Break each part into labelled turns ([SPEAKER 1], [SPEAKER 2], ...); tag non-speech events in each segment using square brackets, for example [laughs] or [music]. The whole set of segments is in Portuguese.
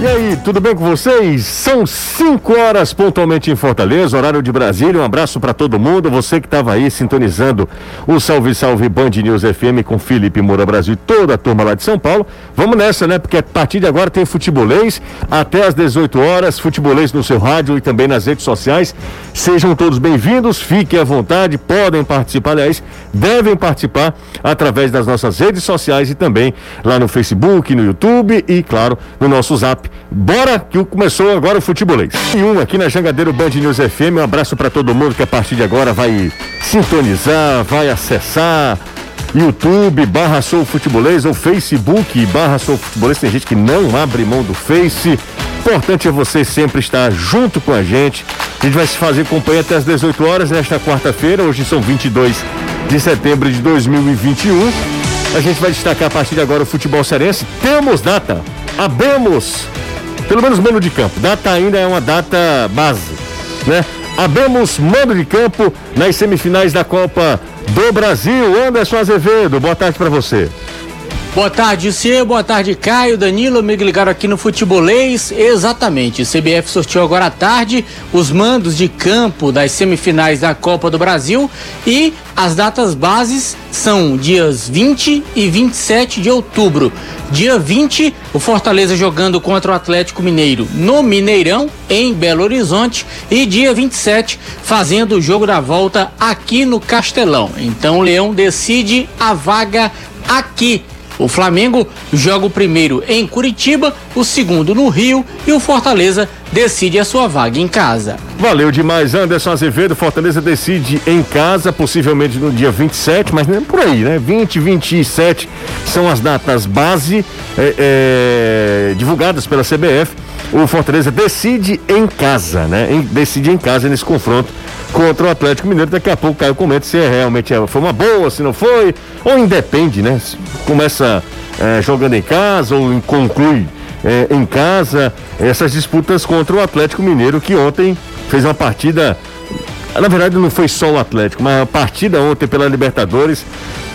[SPEAKER 1] E aí, tudo bem com vocês? São 5 horas pontualmente em Fortaleza, horário de Brasília. Um abraço para todo mundo. Você que estava aí sintonizando o Salve Salve Band News FM com Felipe Moura Brasil e toda a turma lá de São Paulo. Vamos nessa, né? Porque a partir de agora tem futebolês até às 18 horas, futebolês no seu rádio e também nas redes sociais. Sejam todos bem-vindos, fiquem à vontade, podem participar, aliás, devem participar através das nossas redes sociais e também lá no Facebook, no YouTube e, claro, no nosso zap Bora que começou agora o futebolês. E um aqui na Jangadeiro Band News FM. Um abraço para todo mundo que a partir de agora vai sintonizar, vai acessar YouTube barra Sou Futebolês ou Facebook barra Sou Futebolês. Tem gente que não abre mão do Face. Importante é você sempre estar junto com a gente. A gente vai se fazer companhia até as 18 horas nesta quarta-feira. Hoje são 22 de setembro de 2021. A gente vai destacar a partir de agora o futebol cearense. Temos data abemos, pelo menos mano de campo, data ainda é uma data base, né? Abemos mano de campo nas semifinais da Copa do Brasil. Anderson Azevedo, boa tarde para você.
[SPEAKER 2] Boa tarde, Cia. Boa tarde, Caio, Danilo. Me ligaram aqui no Futebolês. Exatamente. CBF sorteou agora à tarde os mandos de campo das semifinais da Copa do Brasil e as datas bases são dias 20 e 27 de outubro. Dia 20, o Fortaleza jogando contra o Atlético Mineiro no Mineirão, em Belo Horizonte. E dia 27, fazendo o jogo da volta aqui no Castelão. Então o Leão decide a vaga aqui o Flamengo joga o primeiro em Curitiba, o segundo no Rio e o Fortaleza decide a sua vaga em casa.
[SPEAKER 1] Valeu demais, Anderson Azevedo. Fortaleza decide em casa, possivelmente no dia 27, mas não é por aí, né? 20, 27 são as datas base é, é, divulgadas pela CBF. O Fortaleza decide em casa, né? Em, decide em casa nesse confronto contra o Atlético Mineiro. Daqui a pouco o Caio comenta se é realmente é, foi uma boa, se não foi, ou independe, né? Começa é, jogando em casa ou conclui é, em casa essas disputas contra o Atlético Mineiro que ontem fez uma partida. Na verdade, não foi só o Atlético, mas a partida ontem pela Libertadores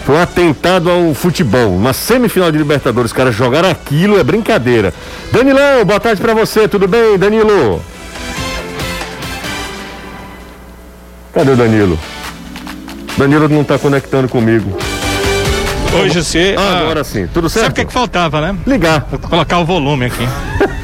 [SPEAKER 1] foi um atentado ao futebol. Uma semifinal de Libertadores, cara, jogar aquilo é brincadeira. Danilão, boa tarde para você, tudo bem, Danilo? Cadê o Danilo? Danilo não tá conectando comigo.
[SPEAKER 3] Hoje você.
[SPEAKER 1] Ah, agora sim, tudo certo?
[SPEAKER 3] Sabe o que, é que faltava, né?
[SPEAKER 1] Ligar.
[SPEAKER 3] Vou colocar o volume aqui.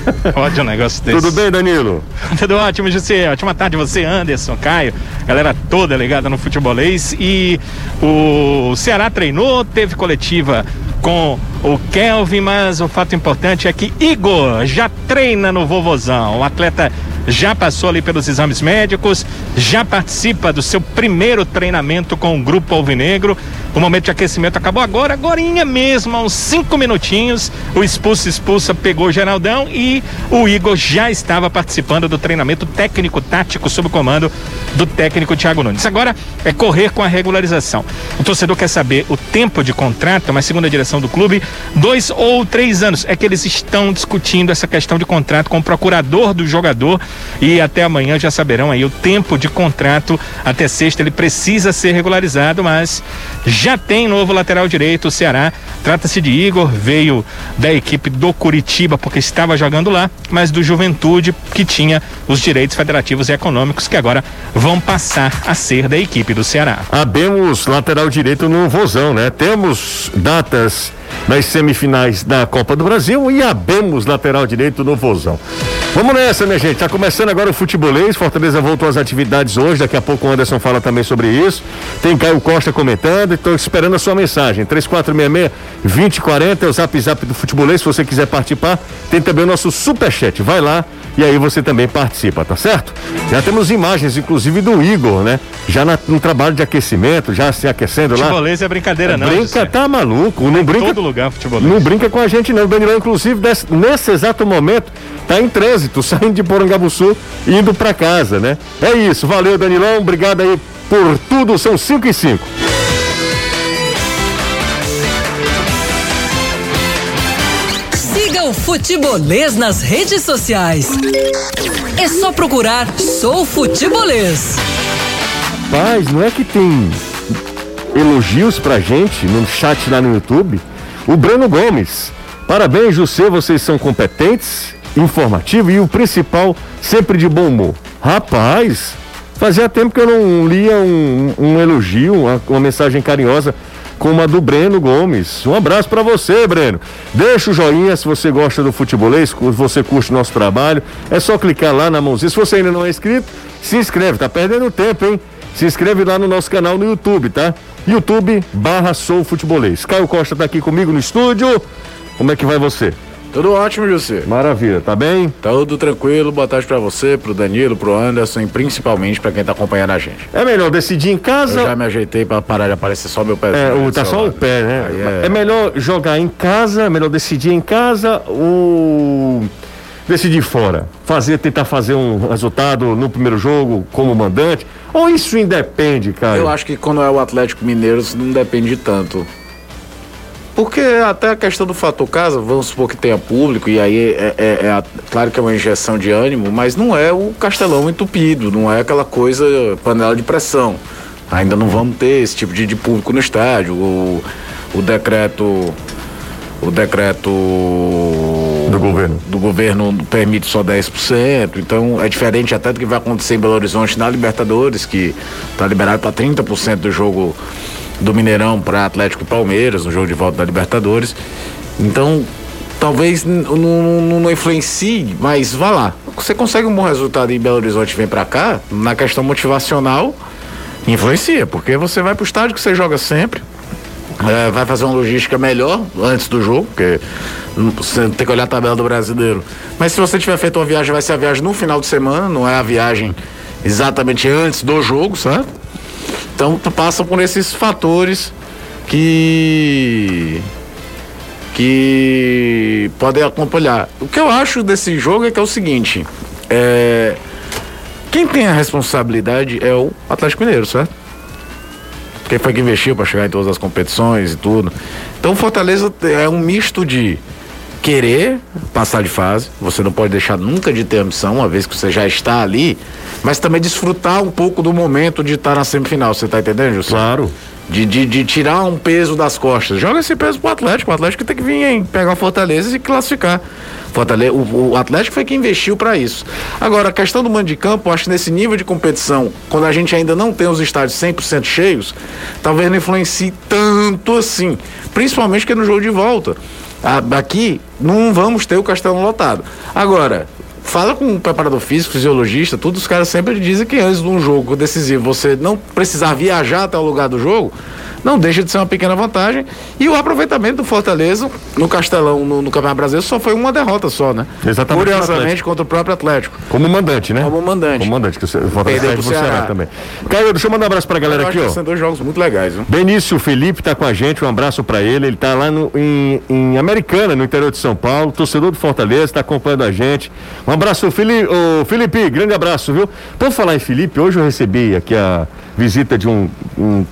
[SPEAKER 3] [laughs] Pode um negócio desse.
[SPEAKER 1] Tudo bem, Danilo? [laughs]
[SPEAKER 3] Tudo ótimo, José. Ótima tarde, você, Anderson, Caio, galera toda ligada no futebolês. E o Ceará treinou, teve coletiva com o Kelvin, mas o fato importante é que Igor já treina no Vovozão. O atleta já passou ali pelos exames médicos, já participa do seu primeiro treinamento com o grupo Alvinegro. O momento de aquecimento acabou agora, agorinha mesmo, há uns cinco minutinhos. O expulso expulsa pegou o Geraldão e o Igor já estava participando do treinamento técnico-tático sob o comando do técnico Thiago Nunes. Agora é correr com a regularização. O torcedor quer saber o tempo de contrato, mas segundo a direção do clube, dois ou três anos. É que eles estão discutindo essa questão de contrato com o procurador do jogador e até amanhã já saberão aí o tempo de contrato. Até sexta ele precisa ser regularizado, mas já tem novo lateral direito, o Ceará. Trata-se de Igor, veio da equipe do Curitiba porque estava jogando lá, mas do Juventude que tinha os direitos federativos e econômicos que agora vão passar a ser da equipe do Ceará.
[SPEAKER 1] Abemos lateral direito no Vozão, né? Temos datas nas semifinais da Copa do Brasil e abemos lateral direito no Vozão. Vamos nessa, minha gente. Tá começando agora o futebolês. Fortaleza voltou às atividades hoje. Daqui a pouco o Anderson fala também sobre isso. Tem Caio Costa comentando. Estou esperando a sua mensagem. 3466-2040 é o zap zap do futebolês. Se você quiser participar, tem também o nosso superchat. Vai lá e aí você também participa, tá certo? Já temos imagens, inclusive, do Igor, né? Já na, no trabalho de aquecimento, já se aquecendo lá.
[SPEAKER 3] Futebolês é brincadeira, não.
[SPEAKER 1] Brinca, tá maluco. Não brinca.
[SPEAKER 3] Em todo lugar, futebolês.
[SPEAKER 1] Não brinca com a gente, não. O Danilão, inclusive, desse, nesse exato momento, tá em trânsito, [laughs] saindo de Porangabuçu, indo para casa, né? É isso. Valeu, Danilão. Obrigado aí por tudo. São 5 e 5.
[SPEAKER 4] Siga o Futebolês nas redes sociais. É só procurar Sou Futebolês.
[SPEAKER 1] Paz, não é que tem elogios pra gente no chat lá no YouTube. O Breno Gomes. Parabéns, José, vocês são competentes, informativos e o principal, sempre de bom humor. Rapaz, fazia tempo que eu não lia um, um elogio, uma, uma mensagem carinhosa como a do Breno Gomes. Um abraço para você, Breno. Deixa o joinha se você gosta do futebolês, se você curte nosso trabalho. É só clicar lá na mãozinha. Se você ainda não é inscrito, se inscreve. Tá perdendo tempo, hein? Se inscreve lá no nosso canal no YouTube, tá? YouTube barra Sou Futebolês. Caio Costa tá aqui comigo no estúdio. Como é que vai você?
[SPEAKER 5] Tudo ótimo, José.
[SPEAKER 1] Maravilha, tá bem?
[SPEAKER 5] Tudo tranquilo. Boa tarde para você, pro Danilo, pro Anderson e principalmente para quem tá acompanhando a gente.
[SPEAKER 1] É melhor decidir em casa.
[SPEAKER 5] Eu já me ajeitei para parar de aparecer só meu pé.
[SPEAKER 1] É, o, tá só o pé, né? É... é... melhor jogar em casa, é melhor decidir em casa ou decidir fora? Fazer, tentar fazer um resultado no primeiro jogo como mandante? Ou isso independe, cara?
[SPEAKER 5] Eu acho que quando é o Atlético Mineiro, isso não depende tanto. Porque até a questão do fator casa, vamos supor que tenha público, e aí é, é, é a, claro que é uma injeção de ânimo, mas não é o castelão entupido, não é aquela coisa panela de pressão. Ainda não vamos ter esse tipo de, de público no estádio. O, o decreto. O decreto
[SPEAKER 1] do governo.
[SPEAKER 5] Do governo permite só 10%. Então é diferente até do que vai acontecer em Belo Horizonte na Libertadores, que está liberado para 30% do jogo do Mineirão para Atlético e Palmeiras, no jogo de volta da Libertadores. Então, talvez não, não, não, influencie, mas vá lá. Você consegue um bom resultado em Belo Horizonte vem para cá, na questão motivacional, influencia, porque você vai para o estádio que você joga sempre. É, vai fazer uma logística melhor antes do jogo, porque você tem que olhar a tabela do brasileiro. Mas se você tiver feito uma viagem, vai ser a viagem no final de semana, não é a viagem exatamente antes do jogo, sabe? Então passa por esses fatores que que podem acompanhar. O que eu acho desse jogo é que é o seguinte, é, quem tem a responsabilidade é o Atlético Mineiro, certo? Quem foi que investiu para chegar em todas as competições e tudo. Então Fortaleza é um misto de querer passar de fase, você não pode deixar nunca de ter ambição, uma vez que você já está ali, mas também desfrutar um pouco do momento de estar na semifinal, você está entendendo, José?
[SPEAKER 1] Claro.
[SPEAKER 5] De, de, de, tirar um peso das costas. Joga esse peso pro Atlético. O Atlético tem que vir em pegar Fortaleza e classificar. Fortaleza, o, o Atlético foi quem investiu para isso. Agora, a questão do mando de campo, acho que nesse nível de competição, quando a gente ainda não tem os estádios 100% cheios, talvez não influencie tanto assim. Principalmente que no jogo de volta. Aqui não vamos ter o castelo lotado. Agora, fala com o preparador físico, fisiologista, todos os caras sempre dizem que antes de um jogo decisivo você não precisar viajar até o lugar do jogo, não deixa de ser uma pequena vantagem. E o aproveitamento do Fortaleza no Castelão, no, no Campeonato Brasileiro, só foi uma derrota só, né?
[SPEAKER 1] Exatamente.
[SPEAKER 5] Curiosamente, contra o próprio Atlético.
[SPEAKER 1] Como mandante, né?
[SPEAKER 5] Como mandante.
[SPEAKER 1] Como mandante, que o Fortaleza pro Ceará. Ceará também. Caio, deixa eu mandar um abraço pra galera aqui, ó.
[SPEAKER 5] São dois jogos muito legais, viu?
[SPEAKER 1] Benício Felipe tá com a gente, um abraço pra ele. Ele tá lá no, em, em Americana, no interior de São Paulo, torcedor do Fortaleza, tá acompanhando a gente. Um abraço, Felipe, oh, Felipe, grande abraço, viu? Por falar em Felipe, hoje eu recebi aqui a visita de um, um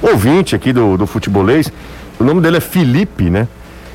[SPEAKER 1] ouvinte aqui do, do futebolês. O nome dele é Felipe, né?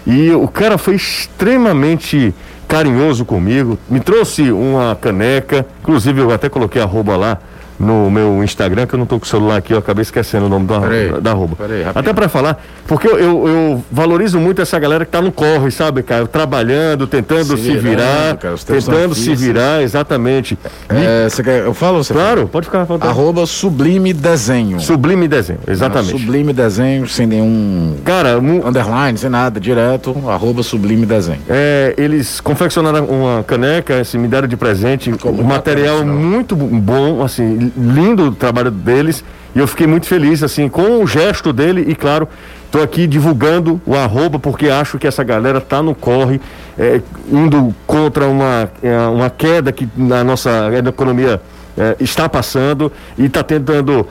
[SPEAKER 1] E o cara foi extremamente carinhoso comigo, me trouxe uma caneca, inclusive eu até coloquei a arroba lá no meu Instagram, que eu não tô com o celular aqui, eu acabei esquecendo o nome da, da, da arroba. Até para falar, porque eu, eu, eu, valorizo muito essa galera que tá no corre, sabe, cara? Trabalhando, tentando se, se virar, cara, tentando se virar, exatamente.
[SPEAKER 5] É, e... quer, eu falo você
[SPEAKER 1] Claro, pode ficar.
[SPEAKER 5] Pode arroba Sublime Desenho.
[SPEAKER 1] Sublime Desenho, exatamente.
[SPEAKER 5] sublime Desenho, sem nenhum
[SPEAKER 1] cara, um...
[SPEAKER 5] underline, sem nada, direto, arroba Sublime Desenho.
[SPEAKER 1] É, eles confeccionaram uma caneca, assim, me deram de presente, um material muito bom, assim, lindo o trabalho deles e eu fiquei muito feliz assim com o gesto dele e claro estou aqui divulgando o arroba porque acho que essa galera está no corre é, indo contra uma, é, uma queda que na nossa economia é, está passando e está tentando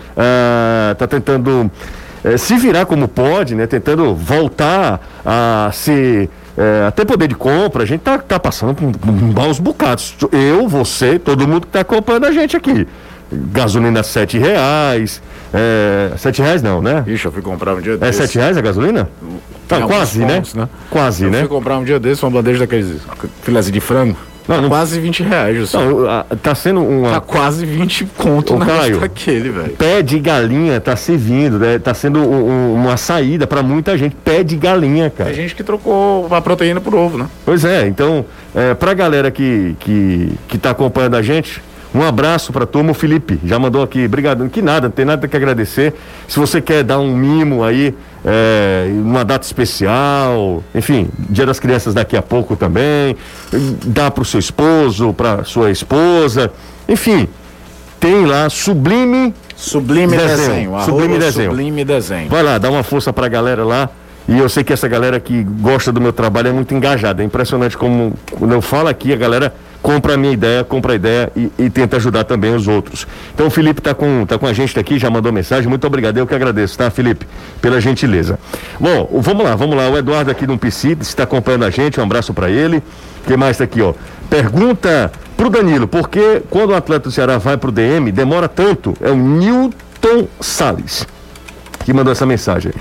[SPEAKER 1] está tentando é, se virar como pode né tentando voltar a se é, até poder de compra, a gente tá, tá passando por, por maus bocados. Eu, você, todo mundo que está acompanhando a gente aqui gasolina sete reais. É, sete reais não, né?
[SPEAKER 5] Ixi, eu fui comprar um dia
[SPEAKER 1] desse. É sete reais a gasolina? Tá, quase, né? né? Quase,
[SPEAKER 5] eu
[SPEAKER 1] né?
[SPEAKER 5] fui comprar um dia desse uma bandeja daqueles filézinho de frango. Não, não... Quase 20 reais. Não,
[SPEAKER 1] tá sendo uma.
[SPEAKER 5] Tá quase 20 conto
[SPEAKER 1] na Caio, aquele, velho. Pé de galinha tá servindo, né? Tá sendo um, uma saída para muita gente. Pé de galinha, cara.
[SPEAKER 5] Tem gente que trocou a proteína por ovo, né?
[SPEAKER 1] Pois é, então, é, pra galera que, que, que tá acompanhando a gente, um abraço para a turma, o Felipe já mandou aqui, obrigado, que nada, não tem nada que agradecer. Se você quer dar um mimo aí, é, uma data especial, enfim, Dia das Crianças daqui a pouco também, dá para o seu esposo, para sua esposa, enfim, tem lá Sublime
[SPEAKER 5] Sublime Desenho, desenho
[SPEAKER 1] Sublime Desenho.
[SPEAKER 5] Sublime Desenho.
[SPEAKER 1] Vai lá, dá uma força para a galera lá. E eu sei que essa galera que gosta do meu trabalho é muito engajada. É impressionante como quando eu falo aqui, a galera compra a minha ideia, compra a ideia e, e tenta ajudar também os outros. Então o Felipe está com, tá com a gente aqui, já mandou mensagem. Muito obrigado, eu que agradeço, tá, Felipe, pela gentileza. Bom, vamos lá, vamos lá. O Eduardo aqui no PC está acompanhando a gente, um abraço para ele. Quem mais está aqui, ó? Pergunta pro Danilo, por que quando o atleta do Ceará vai pro DM demora tanto? É o Newton Salles que mandou essa mensagem.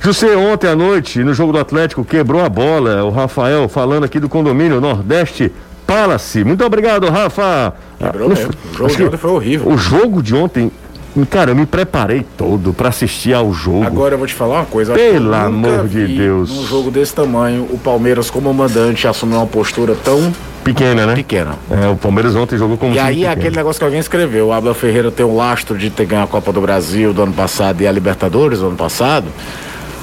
[SPEAKER 1] José, ontem à noite, no jogo do Atlético, quebrou a bola. O Rafael falando aqui do condomínio Nordeste Palace. Muito obrigado, Rafa.
[SPEAKER 5] Quebrou mesmo. O jogo de ontem foi horrível.
[SPEAKER 1] O jogo de ontem Cara, eu me preparei todo para assistir ao jogo.
[SPEAKER 5] Agora eu vou te falar uma coisa.
[SPEAKER 1] Pelo amor de Deus.
[SPEAKER 5] Num jogo desse tamanho, o Palmeiras como mandante assumiu uma postura tão
[SPEAKER 1] pequena, né?
[SPEAKER 5] Pequena.
[SPEAKER 1] É, o Palmeiras ontem jogou como
[SPEAKER 5] E aí pequeno. aquele negócio que alguém escreveu, o Abel Ferreira tem o lastro de ter ganho a Copa do Brasil do ano passado e a Libertadores do ano passado.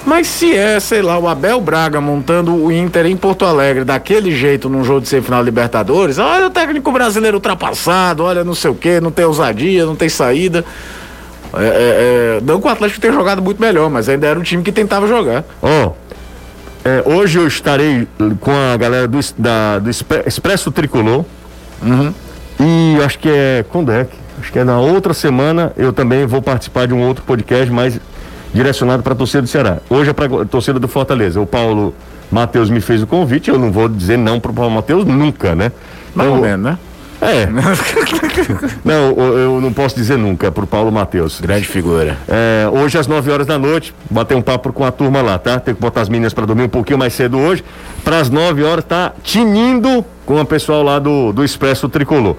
[SPEAKER 5] Mas se é, sei lá, o Abel Braga montando o Inter em Porto Alegre daquele jeito num jogo de semifinal Libertadores, olha o técnico brasileiro ultrapassado, olha não sei o que, não tem ousadia, não tem saída. É, é, é, não que o Atlético tenha jogado muito melhor, mas ainda era um time que tentava jogar.
[SPEAKER 1] Ó, oh, é, hoje eu estarei com a galera do, da, do Expresso Tricolor. Uhum. E acho que é. Quando é? Acho que é na outra semana eu também vou participar de um outro podcast, mas direcionado para a torcida do Ceará. Hoje é para a torcida do Fortaleza. O Paulo Matheus me fez o convite, eu não vou dizer não para o Paulo Matheus nunca, né?
[SPEAKER 5] Mais ou menos, né?
[SPEAKER 1] É. [laughs] não, eu não posso dizer nunca, é pro Paulo Matheus.
[SPEAKER 5] Grande figura.
[SPEAKER 1] É, hoje às 9 horas da noite, bater um papo com a turma lá, tá? Tem que botar as meninas para dormir um pouquinho mais cedo hoje. Para as 9 horas tá tinindo com o pessoal lá do, do Expresso Tricolor.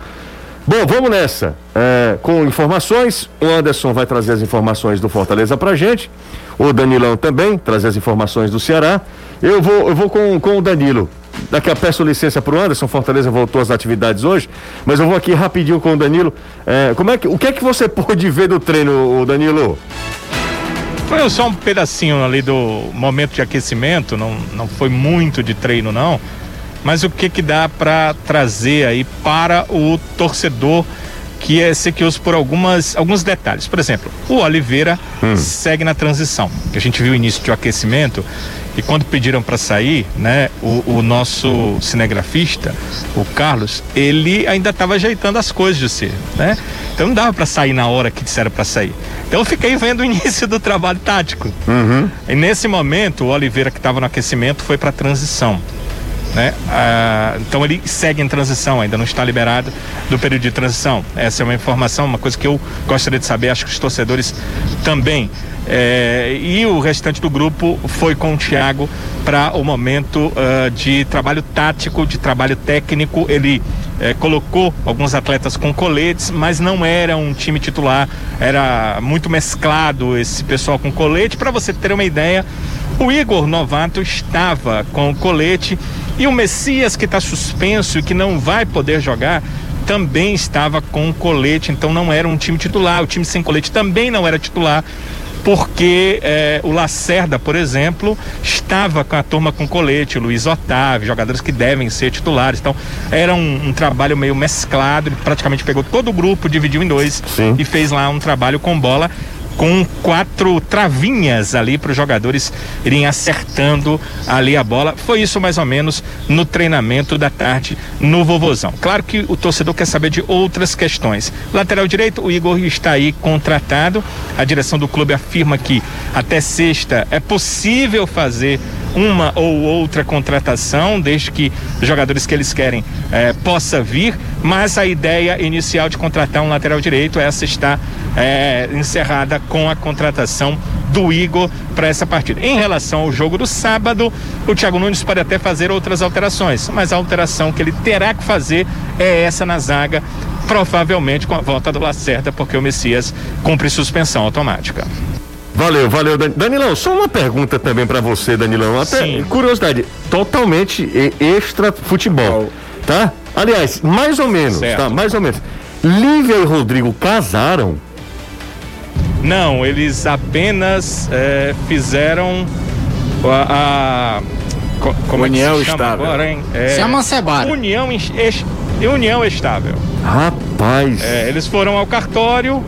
[SPEAKER 1] Bom, vamos nessa. É, com informações, o Anderson vai trazer as informações do Fortaleza pra gente. O Danilão também, trazer as informações do Ceará. Eu vou, eu vou com, com o Danilo. Daqui a peço licença para o Anderson, Fortaleza voltou às atividades hoje, mas eu vou aqui rapidinho com o Danilo. É, como é que, o que é que você [laughs] pôde ver do treino, Danilo?
[SPEAKER 3] Foi só um pedacinho ali do momento de aquecimento, não, não foi muito de treino não mas o que que dá para trazer aí para o torcedor que é sequioso por algumas, alguns detalhes. Por exemplo, o Oliveira hum. segue na transição. A gente viu o início de aquecimento e quando pediram para sair, né, o, o, nosso cinegrafista, o Carlos, ele ainda estava ajeitando as coisas de ser, né? Então não dava para sair na hora que disseram para sair. Então eu fiquei vendo o [laughs] início do trabalho tático. Uhum. E nesse momento, o Oliveira que estava no aquecimento foi para transição. Né? Ah, então ele segue em transição, ainda não está liberado do período de transição. Essa é uma informação, uma coisa que eu gostaria de saber, acho que os torcedores também. É, e o restante do grupo foi com o Thiago para o momento uh, de trabalho tático, de trabalho técnico. Ele é, colocou alguns atletas com coletes, mas não era um time titular, era muito mesclado esse pessoal com colete. Para você ter uma ideia, o Igor Novato estava com colete e o Messias, que está suspenso e que não vai poder jogar, também estava com colete, então não era um time titular. O time sem colete também não era titular porque eh, o Lacerda, por exemplo, estava com a turma com colete, o Luiz Otávio, jogadores que devem ser titulares. Então, era um, um trabalho meio mesclado, ele praticamente pegou todo o grupo, dividiu em dois Sim. e fez lá um trabalho com bola com quatro travinhas ali para os jogadores irem acertando ali a bola. Foi isso mais ou menos no treinamento da tarde no Vovozão. Claro que o torcedor quer saber de outras questões. Lateral direito, o Igor está aí contratado. A direção do clube afirma que até sexta é possível fazer uma ou outra contratação, desde que os jogadores que eles querem é, possa vir, mas a ideia inicial de contratar um lateral direito, essa está é, encerrada com a contratação do Igor para essa partida. Em relação ao jogo do sábado, o Thiago Nunes pode até fazer outras alterações, mas a alteração que ele terá que fazer é essa na zaga, provavelmente com a volta do Lacerda, porque o Messias cumpre suspensão automática.
[SPEAKER 1] Valeu, valeu, Dan- Danilão. Só uma pergunta também pra você, Danilão. Até
[SPEAKER 3] Sim.
[SPEAKER 1] curiosidade, totalmente extra futebol, tá? Aliás, mais ou menos,
[SPEAKER 3] Certo.
[SPEAKER 1] tá? Mais ou menos. Lívia e Rodrigo casaram?
[SPEAKER 3] Não, eles apenas eh, fizeram a, a co- como
[SPEAKER 5] União
[SPEAKER 3] é que se chama
[SPEAKER 5] estável.
[SPEAKER 3] agora, hein? É,
[SPEAKER 2] Se amancebaram.
[SPEAKER 3] União, es- es- união estável.
[SPEAKER 1] Rapaz.
[SPEAKER 3] É, eles foram ao cartório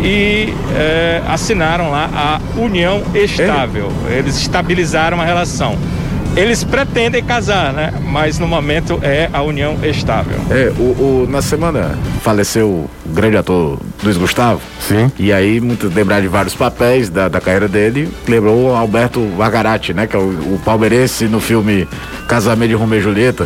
[SPEAKER 3] e é, assinaram lá a união estável. Eles estabilizaram a relação. Eles pretendem casar, né? Mas no momento é a união estável.
[SPEAKER 5] É, o, o- na semana faleceu o grande ator Luiz Gustavo.
[SPEAKER 1] Sim.
[SPEAKER 5] E aí, muito lembrar de vários papéis da, da carreira dele, lembrou o Alberto Vagarati, né? Que é o, o palmeirense no filme Casamento de Romeu e Julieta.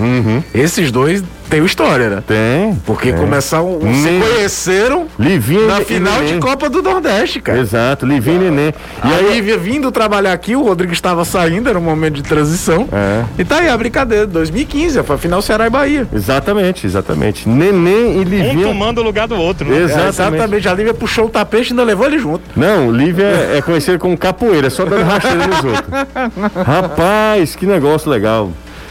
[SPEAKER 5] Esses dois têm história, né?
[SPEAKER 1] Tem.
[SPEAKER 5] Porque
[SPEAKER 1] tem.
[SPEAKER 5] começaram, se
[SPEAKER 1] Hum.
[SPEAKER 5] conheceram
[SPEAKER 1] Livinha
[SPEAKER 5] na
[SPEAKER 1] e
[SPEAKER 5] final
[SPEAKER 1] Neném.
[SPEAKER 5] de Copa do Nordeste, cara.
[SPEAKER 1] Exato, Livinha e Neném.
[SPEAKER 5] E
[SPEAKER 1] E
[SPEAKER 5] aí, vinha vindo trabalhar aqui, o Rodrigo estava saindo, era um momento de transição.
[SPEAKER 1] É.
[SPEAKER 5] E tá aí a brincadeira, 2015, foi a final Ceará e Bahia.
[SPEAKER 1] exatamente, exatamente. Neném e
[SPEAKER 3] Um
[SPEAKER 1] Livinha.
[SPEAKER 3] tomando o lugar do outro, né?
[SPEAKER 1] Exatamente.
[SPEAKER 5] É, exatamente, a Lívia puxou o tapete e ainda levou ele junto.
[SPEAKER 1] Não, Lívia é, é conhecido como capoeira, só dando rasteira nos outros. Rapaz, que negócio legal.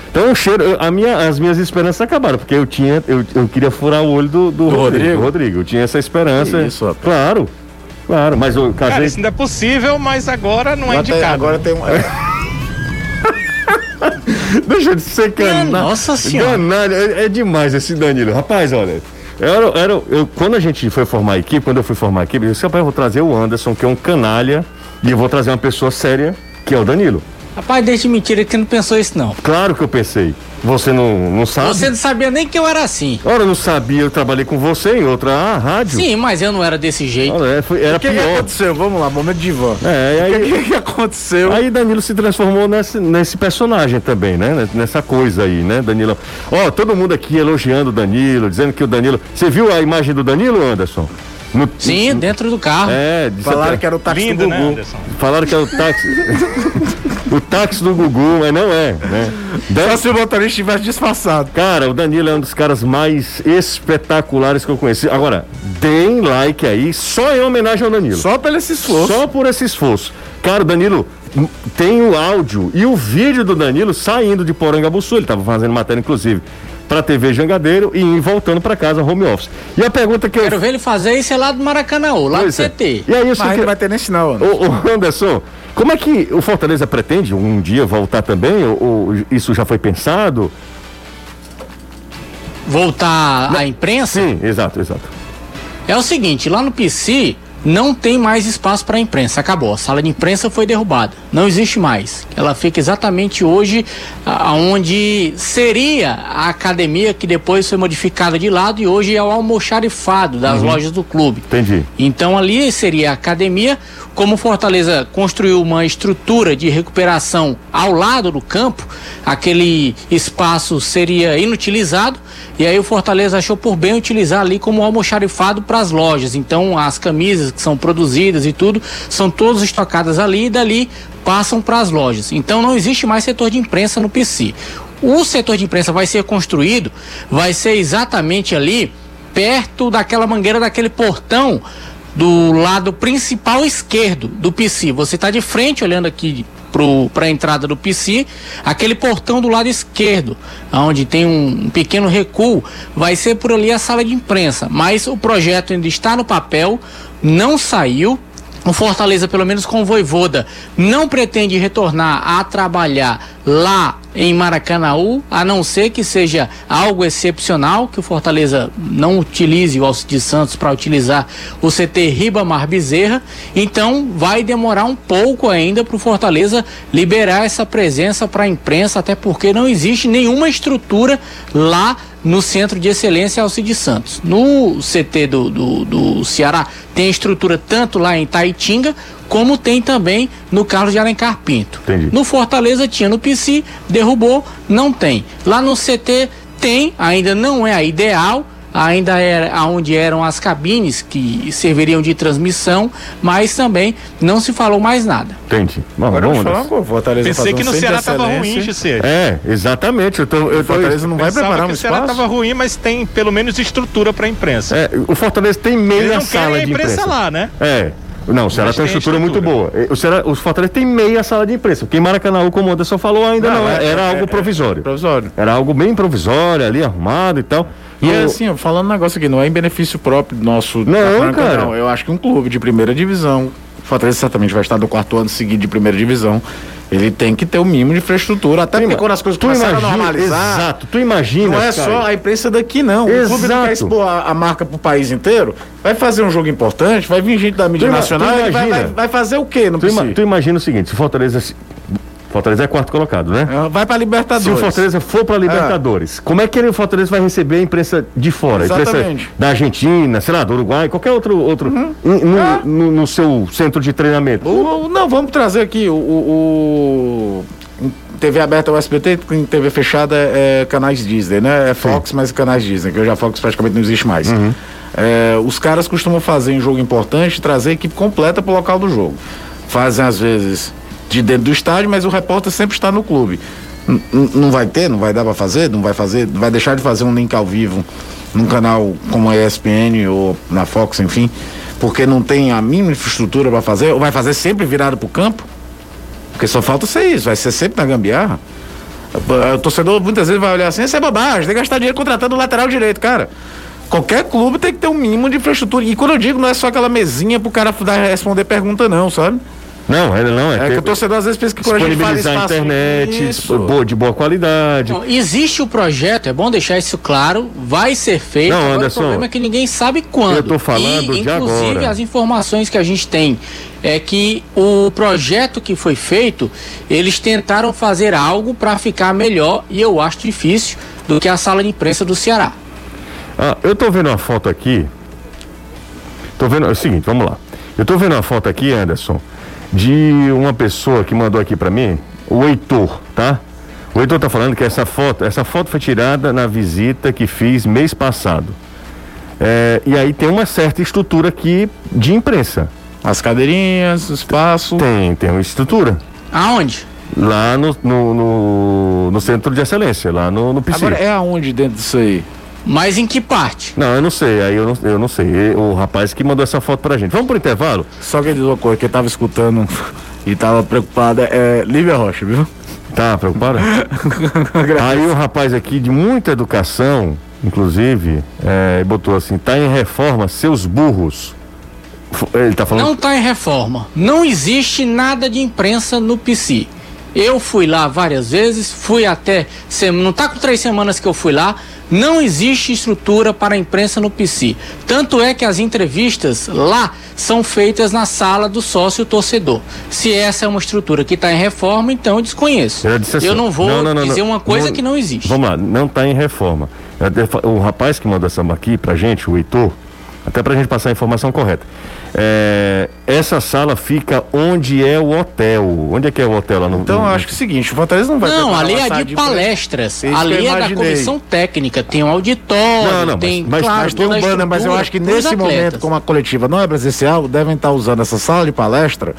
[SPEAKER 1] Então, o cheiro, eu- a minha, as minhas esperanças acabaram, porque eu tinha, eu, eu queria furar o olho do, do, Rodrigo,
[SPEAKER 5] Rodrigo?
[SPEAKER 1] do Rodrigo. Eu tinha essa esperança.
[SPEAKER 5] Que isso, rapaz.
[SPEAKER 1] claro, claro, mas eu
[SPEAKER 3] Cara,
[SPEAKER 1] casei.
[SPEAKER 3] isso ainda é possível, mas agora não é
[SPEAKER 5] Agora tem-
[SPEAKER 3] indicado.
[SPEAKER 5] agora tem um. [laughs]
[SPEAKER 1] Deixa de ser canalha.
[SPEAKER 2] Nossa Senhora.
[SPEAKER 1] Canalha, é, é demais esse Danilo. Rapaz, olha. Era- era, eu, quando a gente foi formar a equipe, quando eu fui formar a equipe, eu disse, rapaz, eu vou trazer o Anderson, que é um canalha, e eu vou trazer uma pessoa séria, que é o Danilo.
[SPEAKER 2] Rapaz, deixa de mentira que não pensou isso não.
[SPEAKER 1] Claro que eu pensei. Você não, não sabe?
[SPEAKER 2] Você não sabia nem que eu era assim.
[SPEAKER 1] Ora, eu não sabia, eu trabalhei com você em outra ah, rádio.
[SPEAKER 2] Sim, mas eu não era desse jeito.
[SPEAKER 1] Olha, é, foi- era
[SPEAKER 5] O que, que
[SPEAKER 1] pior.
[SPEAKER 5] aconteceu? Vamos lá, momento de Ivan.
[SPEAKER 1] É, e
[SPEAKER 5] O
[SPEAKER 1] aí,
[SPEAKER 5] que, que aconteceu?
[SPEAKER 1] aí Danilo se transformou nesse, nesse personagem também, né? Nessa coisa aí, né, Danilo? Ó, todo mundo aqui elogiando o Danilo, dizendo que o Danilo. Você viu a imagem do Danilo, Anderson? No-
[SPEAKER 2] Sim, dentro do carro.
[SPEAKER 1] É,
[SPEAKER 5] Falaram que era o táxi
[SPEAKER 3] Lindo,
[SPEAKER 5] do
[SPEAKER 3] né,
[SPEAKER 5] Gugu. [laughs]
[SPEAKER 3] Anderson?
[SPEAKER 1] Falaram que é o táxi. O táxi do Gugu, mas não é, né?
[SPEAKER 5] Só se o motorista estivesse disfarçado.
[SPEAKER 1] Cara, o Danilo é um dos caras mais espetaculares que eu conheci. Agora, deem like aí, só em homenagem ao Danilo.
[SPEAKER 5] Só pelo esse esforço.
[SPEAKER 1] Só por esse esforço. Cara, o Danilo m- tem o áudio e o vídeo do Danilo saindo de Porangabuçu. Ele estava fazendo matéria, inclusive, pra TV Jangadeiro e voltando pra casa, home office. E a pergunta que eu.
[SPEAKER 2] Quero ver ele fazer isso é lá do Maracanã, lá do
[SPEAKER 1] Pois é.
[SPEAKER 2] CT.
[SPEAKER 1] E aí, eu
[SPEAKER 5] Mas
[SPEAKER 1] que...
[SPEAKER 5] não vai ter nem sinal, Ana.
[SPEAKER 1] Ô, ô, Anderson, como é que o Fortaleza pretende um dia voltar também? Ou, ou isso já foi pensado?
[SPEAKER 2] Voltar à imprensa.
[SPEAKER 1] Sim, exato, exato.
[SPEAKER 2] É o seguinte, lá no PC não tem mais espaço para imprensa, acabou. A sala de imprensa foi derrubada, não existe mais. Ela fica exatamente hoje aonde seria a academia que depois foi modificada de lado e hoje é o almoxarifado das lojas do clube.
[SPEAKER 1] Entendi.
[SPEAKER 2] Então ali seria a academia. Como Fortaleza construiu uma estrutura de recuperação ao lado do campo, aquele espaço seria inutilizado. E aí o Fortaleza achou por bem utilizar ali como almoxarifado para as lojas. Então as camisas que são produzidas e tudo são todas estocadas ali e dali passam para as lojas. Então não existe mais setor de imprensa no PC. O setor de imprensa vai ser construído, vai ser exatamente ali perto daquela mangueira daquele portão do lado principal esquerdo do PC. Você está de frente olhando aqui para a entrada do PC, aquele portão do lado esquerdo, onde tem um, um pequeno recuo, vai ser por ali a sala de imprensa. Mas o projeto ainda está no papel, não saiu. O Fortaleza, pelo menos com o Voivoda, não pretende retornar a trabalhar lá em Maracanaú, a não ser que seja algo excepcional, que o Fortaleza não utilize o Alcides Santos para utilizar o CT Ribamar Bezerra. Então vai demorar um pouco ainda para o Fortaleza liberar essa presença para a imprensa, até porque não existe nenhuma estrutura lá no Centro de Excelência Alcides Santos. No CT do, do, do Ceará tem estrutura tanto lá em Taitinga, como tem também no Carlos de Alencar Pinto.
[SPEAKER 1] Entendi.
[SPEAKER 2] No Fortaleza tinha no PC, derrubou, não tem. Lá no CT tem, ainda não é a ideal, ainda era onde eram as cabines que serviriam de transmissão, mas também não se falou mais nada.
[SPEAKER 1] Entendi. Bom,
[SPEAKER 5] Agora
[SPEAKER 1] vamos
[SPEAKER 5] falar coisa, Fortaleza
[SPEAKER 3] Pensei que
[SPEAKER 5] um
[SPEAKER 3] no Ceará tava ruim. Gisele.
[SPEAKER 1] É, exatamente. Eu tô, eu tô,
[SPEAKER 5] Fortaleza não vai
[SPEAKER 3] Pensava
[SPEAKER 5] preparar
[SPEAKER 3] que
[SPEAKER 5] um
[SPEAKER 3] o Ceará
[SPEAKER 5] espaço?
[SPEAKER 3] tava ruim, mas tem pelo menos estrutura para imprensa.
[SPEAKER 1] é, o Fortaleza tem
[SPEAKER 3] Eles
[SPEAKER 1] meia
[SPEAKER 3] não
[SPEAKER 1] sala
[SPEAKER 3] querem a
[SPEAKER 1] de
[SPEAKER 3] imprensa. lá, né?
[SPEAKER 1] É. Não, o Ceará tem uma
[SPEAKER 3] tem
[SPEAKER 1] estrutura, muito
[SPEAKER 3] estrutura.
[SPEAKER 1] boa. O, Ceará, o Fortaleza tem meia sala de imprensa. Porque em Maracanã, como o Anderson falou, ainda não,
[SPEAKER 5] é-
[SPEAKER 1] era
[SPEAKER 5] é-
[SPEAKER 1] algo
[SPEAKER 5] é-
[SPEAKER 1] provisório.
[SPEAKER 5] Provisório.
[SPEAKER 1] Era algo bem provisório, ali arrumado e tal.
[SPEAKER 5] E é
[SPEAKER 1] No-
[SPEAKER 5] assim, ó, falando um negócio aqui, não é em benefício próprio do nosso.
[SPEAKER 1] Não,
[SPEAKER 5] Franca,
[SPEAKER 1] cara.
[SPEAKER 5] Não. Eu acho que um clube de primeira divisão, o Fortaleza certamente vai estar no quarto ano seguido de primeira divisão. Ele tem que ter o mínimo de infraestrutura, até porque quando as coisas
[SPEAKER 1] tu
[SPEAKER 5] começaram
[SPEAKER 1] imagina,
[SPEAKER 5] a normalizar.
[SPEAKER 1] Exato, tu imagina.
[SPEAKER 5] Não é só a imprensa daqui, não. O clube não
[SPEAKER 1] Exato.
[SPEAKER 5] quer expor a, a marca pro país inteiro. Vai fazer um jogo importante, vai vir gente da mídia
[SPEAKER 1] Tu
[SPEAKER 5] nacional,
[SPEAKER 1] tu
[SPEAKER 5] ele vai,
[SPEAKER 1] imagina.
[SPEAKER 5] vai- vai fazer o quê no
[SPEAKER 1] Tu, ima- tu imagina o seguinte: se o Fortaleza. Se- Fortaleza é quarto colocado, né?
[SPEAKER 5] É, Vai pra
[SPEAKER 1] Se
[SPEAKER 5] Libertadores.
[SPEAKER 1] o Fortaleza for para Libertadores, como é que ele, o Fortaleza vai receber a imprensa de fora? A imprensa
[SPEAKER 5] Exatamente.
[SPEAKER 1] da Argentina, sei lá, do Uruguai, qualquer outro, outro
[SPEAKER 5] Uhum.
[SPEAKER 1] no,
[SPEAKER 5] Ah.
[SPEAKER 1] no- no seu centro de treinamento.
[SPEAKER 5] O- não, vamos trazer aqui o, o- o- TV aberta é o SBT, em TV fechada é canais Disney, né? É Fox, mas canais Disney, que hoje a Fox praticamente não existe mais. É, os caras costumam fazer em jogo importante, trazer a equipe completa pro local do jogo. Fazem às vezes de dentro do estádio, mas o repórter sempre está no clube. Não vai ter, não vai dar pra fazer, não vai fazer, vai deixar de fazer um link ao vivo num canal como a ESPN ou na Fox, enfim, porque não tem a mínima infraestrutura para fazer, ou vai fazer sempre virado pro campo? Porque só falta ser isso, vai ser sempre na gambiarra. O torcedor muitas vezes vai olhar assim, isso é bobagem, tem que gastar dinheiro contratando o lateral direito, cara. Qualquer clube tem que ter um mínimo de infraestrutura. E quando eu digo, não é só aquela mesinha pro cara responder pergunta, não, sabe?
[SPEAKER 1] Não, ele não. É,
[SPEAKER 5] É que o torcedor às vezes pensa que quando a gente fala
[SPEAKER 1] disponibilizar a internet
[SPEAKER 5] Isso.
[SPEAKER 1] boa, de boa qualidade.
[SPEAKER 2] Bom, existe o projeto, é bom deixar isso claro, vai ser feito.
[SPEAKER 1] Não, Anderson,
[SPEAKER 2] o problema é que ninguém sabe quando.
[SPEAKER 1] eu tô falando
[SPEAKER 2] e,
[SPEAKER 1] de
[SPEAKER 2] inclusive,
[SPEAKER 1] agora.
[SPEAKER 2] as informações que a gente tem é que o projeto que foi feito, eles tentaram fazer algo para ficar melhor e eu acho difícil do que a sala de imprensa do Ceará.
[SPEAKER 1] Ah, eu tô vendo uma foto aqui. Tô vendo. É o seguinte, vamos lá. Eu tô vendo uma foto aqui, Anderson, de uma pessoa que mandou aqui pra mim, o Heitor, tá? O Heitor tá falando que essa foto, essa foto foi tirada na visita que fiz mês passado. É, e aí tem uma certa estrutura aqui de imprensa.
[SPEAKER 5] As cadeirinhas, o espaço.
[SPEAKER 1] Tem, tem uma estrutura.
[SPEAKER 2] Aonde?
[SPEAKER 1] Lá no, no, no, no centro de excelência, lá no, no PC.
[SPEAKER 5] Agora é aonde dentro disso aí?
[SPEAKER 2] Mas em que parte?
[SPEAKER 1] Não, eu não sei, aí eu não, eu não sei. O rapaz que mandou essa foto pra gente. Vamos pro intervalo?
[SPEAKER 5] Só que diz uma coisa, que eu tava escutando [laughs] e tava preocupada é Lívia Rocha, viu?
[SPEAKER 1] Tá preocupado? [laughs] Aí um rapaz aqui de muita educação, inclusive, é, botou assim, tá em reforma, seus burros. Ele tá falando.
[SPEAKER 2] Não está em reforma. Não existe nada de imprensa no PC. Eu fui lá várias vezes, fui até. Não está com três semanas que eu fui lá. Não existe estrutura para a imprensa no PC. Tanto é que as entrevistas lá são feitas na sala do sócio torcedor. Se essa é uma estrutura que está em reforma, então eu desconheço.
[SPEAKER 1] Eu assim,
[SPEAKER 2] eu não vou
[SPEAKER 1] não, não, não,
[SPEAKER 2] dizer uma coisa que não existe.
[SPEAKER 1] Vamos lá, não tá em reforma. O rapaz que mandou essa aqui pra gente, o Heitor, até pra gente passar a informação correta. É, essa sala fica onde é o hotel. Onde é que é o hotel lá no.
[SPEAKER 5] Então
[SPEAKER 1] no-
[SPEAKER 5] eu acho que é o seguinte, o Fortaleza não vai
[SPEAKER 2] Não, ali é de
[SPEAKER 5] imprensa.
[SPEAKER 2] palestras.
[SPEAKER 5] Isso que
[SPEAKER 2] Ali é da comissão técnica. Tem um auditório,
[SPEAKER 1] Não, não,
[SPEAKER 2] tem,
[SPEAKER 1] mas- mas-
[SPEAKER 2] claro,
[SPEAKER 5] Mas tem um
[SPEAKER 2] a
[SPEAKER 5] banner, mas eu acho que nesse momento, como a coletiva não é presencial, devem estar usando essa sala de palestra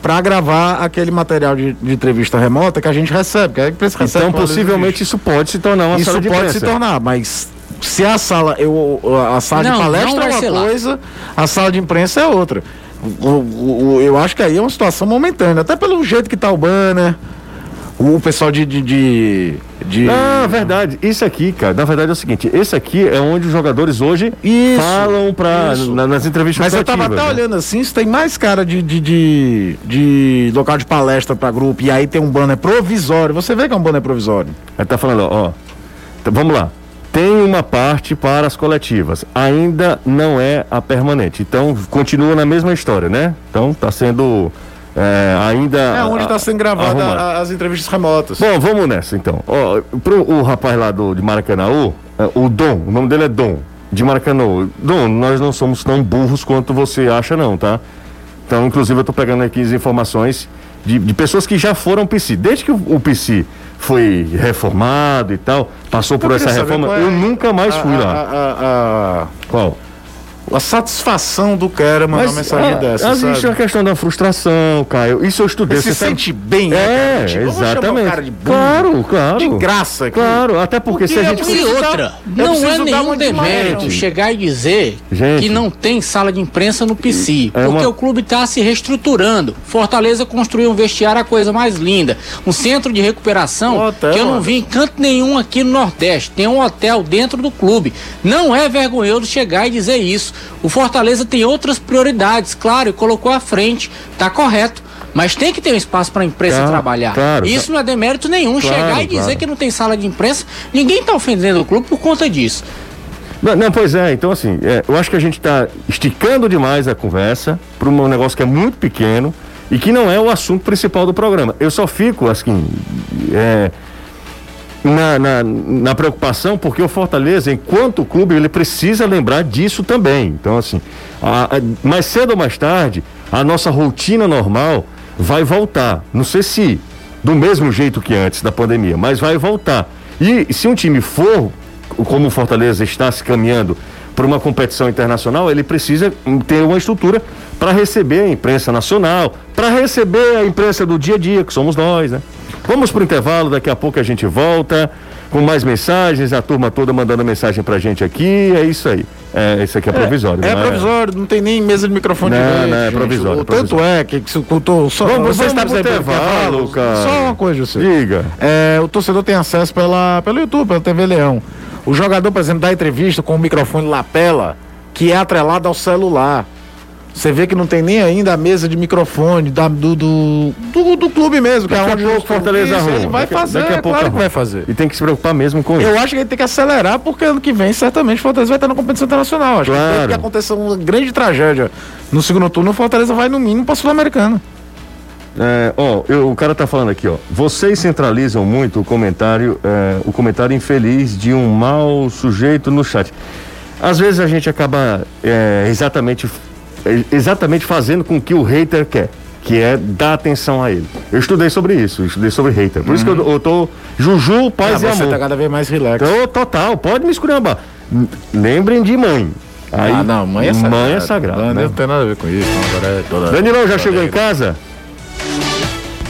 [SPEAKER 5] para gravar aquele material de, de entrevista remota que a gente recebe, que a imprensa recebe.
[SPEAKER 1] Então, possivelmente, isso pode se tornar uma
[SPEAKER 5] isso
[SPEAKER 1] sala de
[SPEAKER 5] pode
[SPEAKER 1] imprensa.
[SPEAKER 5] se tornar, mas se a sala, eu, a sala
[SPEAKER 2] Não,
[SPEAKER 5] de palestra é uma
[SPEAKER 2] lá.
[SPEAKER 5] coisa, a sala de imprensa é outra. O- o- o- eu acho que aí é uma situação momentânea, até pelo jeito que tá o banner, o pessoal de. de, de, de-
[SPEAKER 1] Ah, verdade. Isso aqui, cara, na verdade é o seguinte: esse aqui é onde os jogadores hoje
[SPEAKER 5] Isso,
[SPEAKER 1] falam pra,
[SPEAKER 5] isso.
[SPEAKER 1] na- nas entrevistas
[SPEAKER 5] Mas eu tava até
[SPEAKER 1] né?
[SPEAKER 5] olhando assim, isso tem mais cara de, de, de, de local de palestra pra grupo, e aí tem um banner provisório. Você vê que é um banner provisório.
[SPEAKER 1] Ele tá falando, ó, ó, então, vamos lá. Tem uma parte para as coletivas, ainda não é a permanente. Então, continua na mesma história, né? Então, tá sendo é, ainda.
[SPEAKER 5] É onde está sendo gravada a- as entrevistas remotas.
[SPEAKER 1] Bom, vamos nessa então. Ó, pro o rapaz lá do, de Maracanã, o Dom, o nome dele é Dom, de Maracanã. Dom, nós não somos tão burros quanto você acha, não, tá? Então, inclusive, eu tô pegando aqui as informações de, de pessoas que já foram PC. Desde que o, o PC foi reformado e tal, passou por essa reforma. É eu nunca mais fui
[SPEAKER 5] a,
[SPEAKER 1] lá.
[SPEAKER 5] A, a,
[SPEAKER 1] Qual?
[SPEAKER 5] A satisfação do cara mandar uma mensagem
[SPEAKER 1] a,
[SPEAKER 5] dessa.
[SPEAKER 1] Existe
[SPEAKER 5] sabe?
[SPEAKER 1] a questão da frustração, Caio. Isso eu estudei.
[SPEAKER 5] Você se
[SPEAKER 1] sabe-
[SPEAKER 5] sente bem, né,
[SPEAKER 1] É,
[SPEAKER 5] cara? Tipo,
[SPEAKER 1] exatamente.
[SPEAKER 5] cara de burro,
[SPEAKER 1] claro, claro.
[SPEAKER 5] De graça aqui.
[SPEAKER 1] Claro, até porque,
[SPEAKER 5] Porque
[SPEAKER 1] se a
[SPEAKER 5] eu
[SPEAKER 1] gente.
[SPEAKER 2] E outra,
[SPEAKER 5] eu
[SPEAKER 2] não é nenhum demérito chegar e dizer
[SPEAKER 1] Gente.
[SPEAKER 2] que não tem sala de imprensa no PC,
[SPEAKER 1] É
[SPEAKER 2] porque
[SPEAKER 1] uma-
[SPEAKER 2] o clube está se reestruturando. Fortaleza construiu um vestiário, a coisa mais linda. Um centro de recuperação
[SPEAKER 5] Um hotel,
[SPEAKER 2] que eu não vi em canto nenhum aqui no Nordeste. Tem um hotel dentro do clube. Não é vergonhoso chegar e dizer isso. O Fortaleza tem outras prioridades, claro, colocou à frente. Tá correto. Mas tem que ter um espaço para a imprensa
[SPEAKER 1] Claro,
[SPEAKER 2] trabalhar.
[SPEAKER 1] claro.
[SPEAKER 2] Isso não é demérito nenhum.
[SPEAKER 1] Claro,
[SPEAKER 2] chegar e dizer que não tem sala de imprensa, ninguém está ofendendo o clube por conta disso.
[SPEAKER 1] Não, não, pois é, então assim, é, eu acho que a gente está esticando demais a conversa para um negócio que é muito pequeno e que não é o assunto principal do programa. Eu só fico, assim, é, na, na, na preocupação, porque o Fortaleza, enquanto clube, ele precisa lembrar disso também. Então, assim, a- a- mais cedo ou mais tarde, a nossa rotina normal vai voltar. Não sei se do mesmo jeito que antes da pandemia, mas vai voltar. E se um time for, como o Fortaleza está se caminhando para uma competição internacional, ele precisa ter uma estrutura para receber a imprensa nacional, para receber a imprensa do dia a dia, que somos nós, né? Vamos pro intervalo, daqui a pouco a gente volta com mais mensagens, a turma toda mandando mensagem pra gente aqui, é isso aí. É, isso aqui é provisório.
[SPEAKER 5] É
[SPEAKER 1] não
[SPEAKER 5] provisório, não tem nem mesa de microfone
[SPEAKER 1] Não,
[SPEAKER 5] direito,
[SPEAKER 1] não, é
[SPEAKER 5] gente.
[SPEAKER 1] provisório,
[SPEAKER 5] O
[SPEAKER 1] é provisório.
[SPEAKER 5] Tanto é que, que se o só,
[SPEAKER 1] Vamos-
[SPEAKER 5] você
[SPEAKER 1] vamos intervalo, cara.
[SPEAKER 5] Só uma coisa, você.
[SPEAKER 1] Diga.
[SPEAKER 5] É, o torcedor tem acesso pela, pelo YouTube, pela TV Leão. O jogador, por exemplo, dá entrevista com o microfone lapela, que é atrelado ao celular. Você vê que não tem nem ainda a mesa de microfone da, do, do, do, do clube mesmo, que
[SPEAKER 1] Daqui
[SPEAKER 5] é onde os-
[SPEAKER 1] Fortaleza
[SPEAKER 5] Isso. Ele vai
[SPEAKER 1] Daqui-
[SPEAKER 5] fazer,
[SPEAKER 1] daqui a
[SPEAKER 5] é
[SPEAKER 1] pouco
[SPEAKER 5] claro que vai fazer.
[SPEAKER 1] E tem que se preocupar mesmo com isso.
[SPEAKER 5] Eu acho que ele tem que acelerar, porque ano que vem, certamente, o Fortaleza vai estar na competição internacional. Acho
[SPEAKER 1] Claro.
[SPEAKER 5] que tem que acontecer uma grande tragédia no segundo turno, o Fortaleza vai no mínimo para Sul-Americana.
[SPEAKER 1] É, ó, eu- o cara tá falando aqui, ó. Vocês centralizam muito o comentário, é, o comentário infeliz de um mau sujeito no chat. Às vezes a gente acaba é, exatamente, é, exatamente fazendo com o que o hater quer, que é dar atenção a ele. Eu estudei sobre isso, estudei sobre hater. Por isso que eu, eu tô Juju,
[SPEAKER 5] Ah,
[SPEAKER 1] paz e
[SPEAKER 5] você
[SPEAKER 1] amor.
[SPEAKER 5] tá cada vez mais relax.
[SPEAKER 1] Então, total, pode me esculhambar. N- Lembrem de mãe. Aí,
[SPEAKER 5] ah, não, mãe é sagrada.
[SPEAKER 1] Mãe é sagrada.
[SPEAKER 5] Não,
[SPEAKER 1] né?
[SPEAKER 5] não tem nada a ver com isso. Não, agora é toda...
[SPEAKER 1] Danilão já chegou em casa?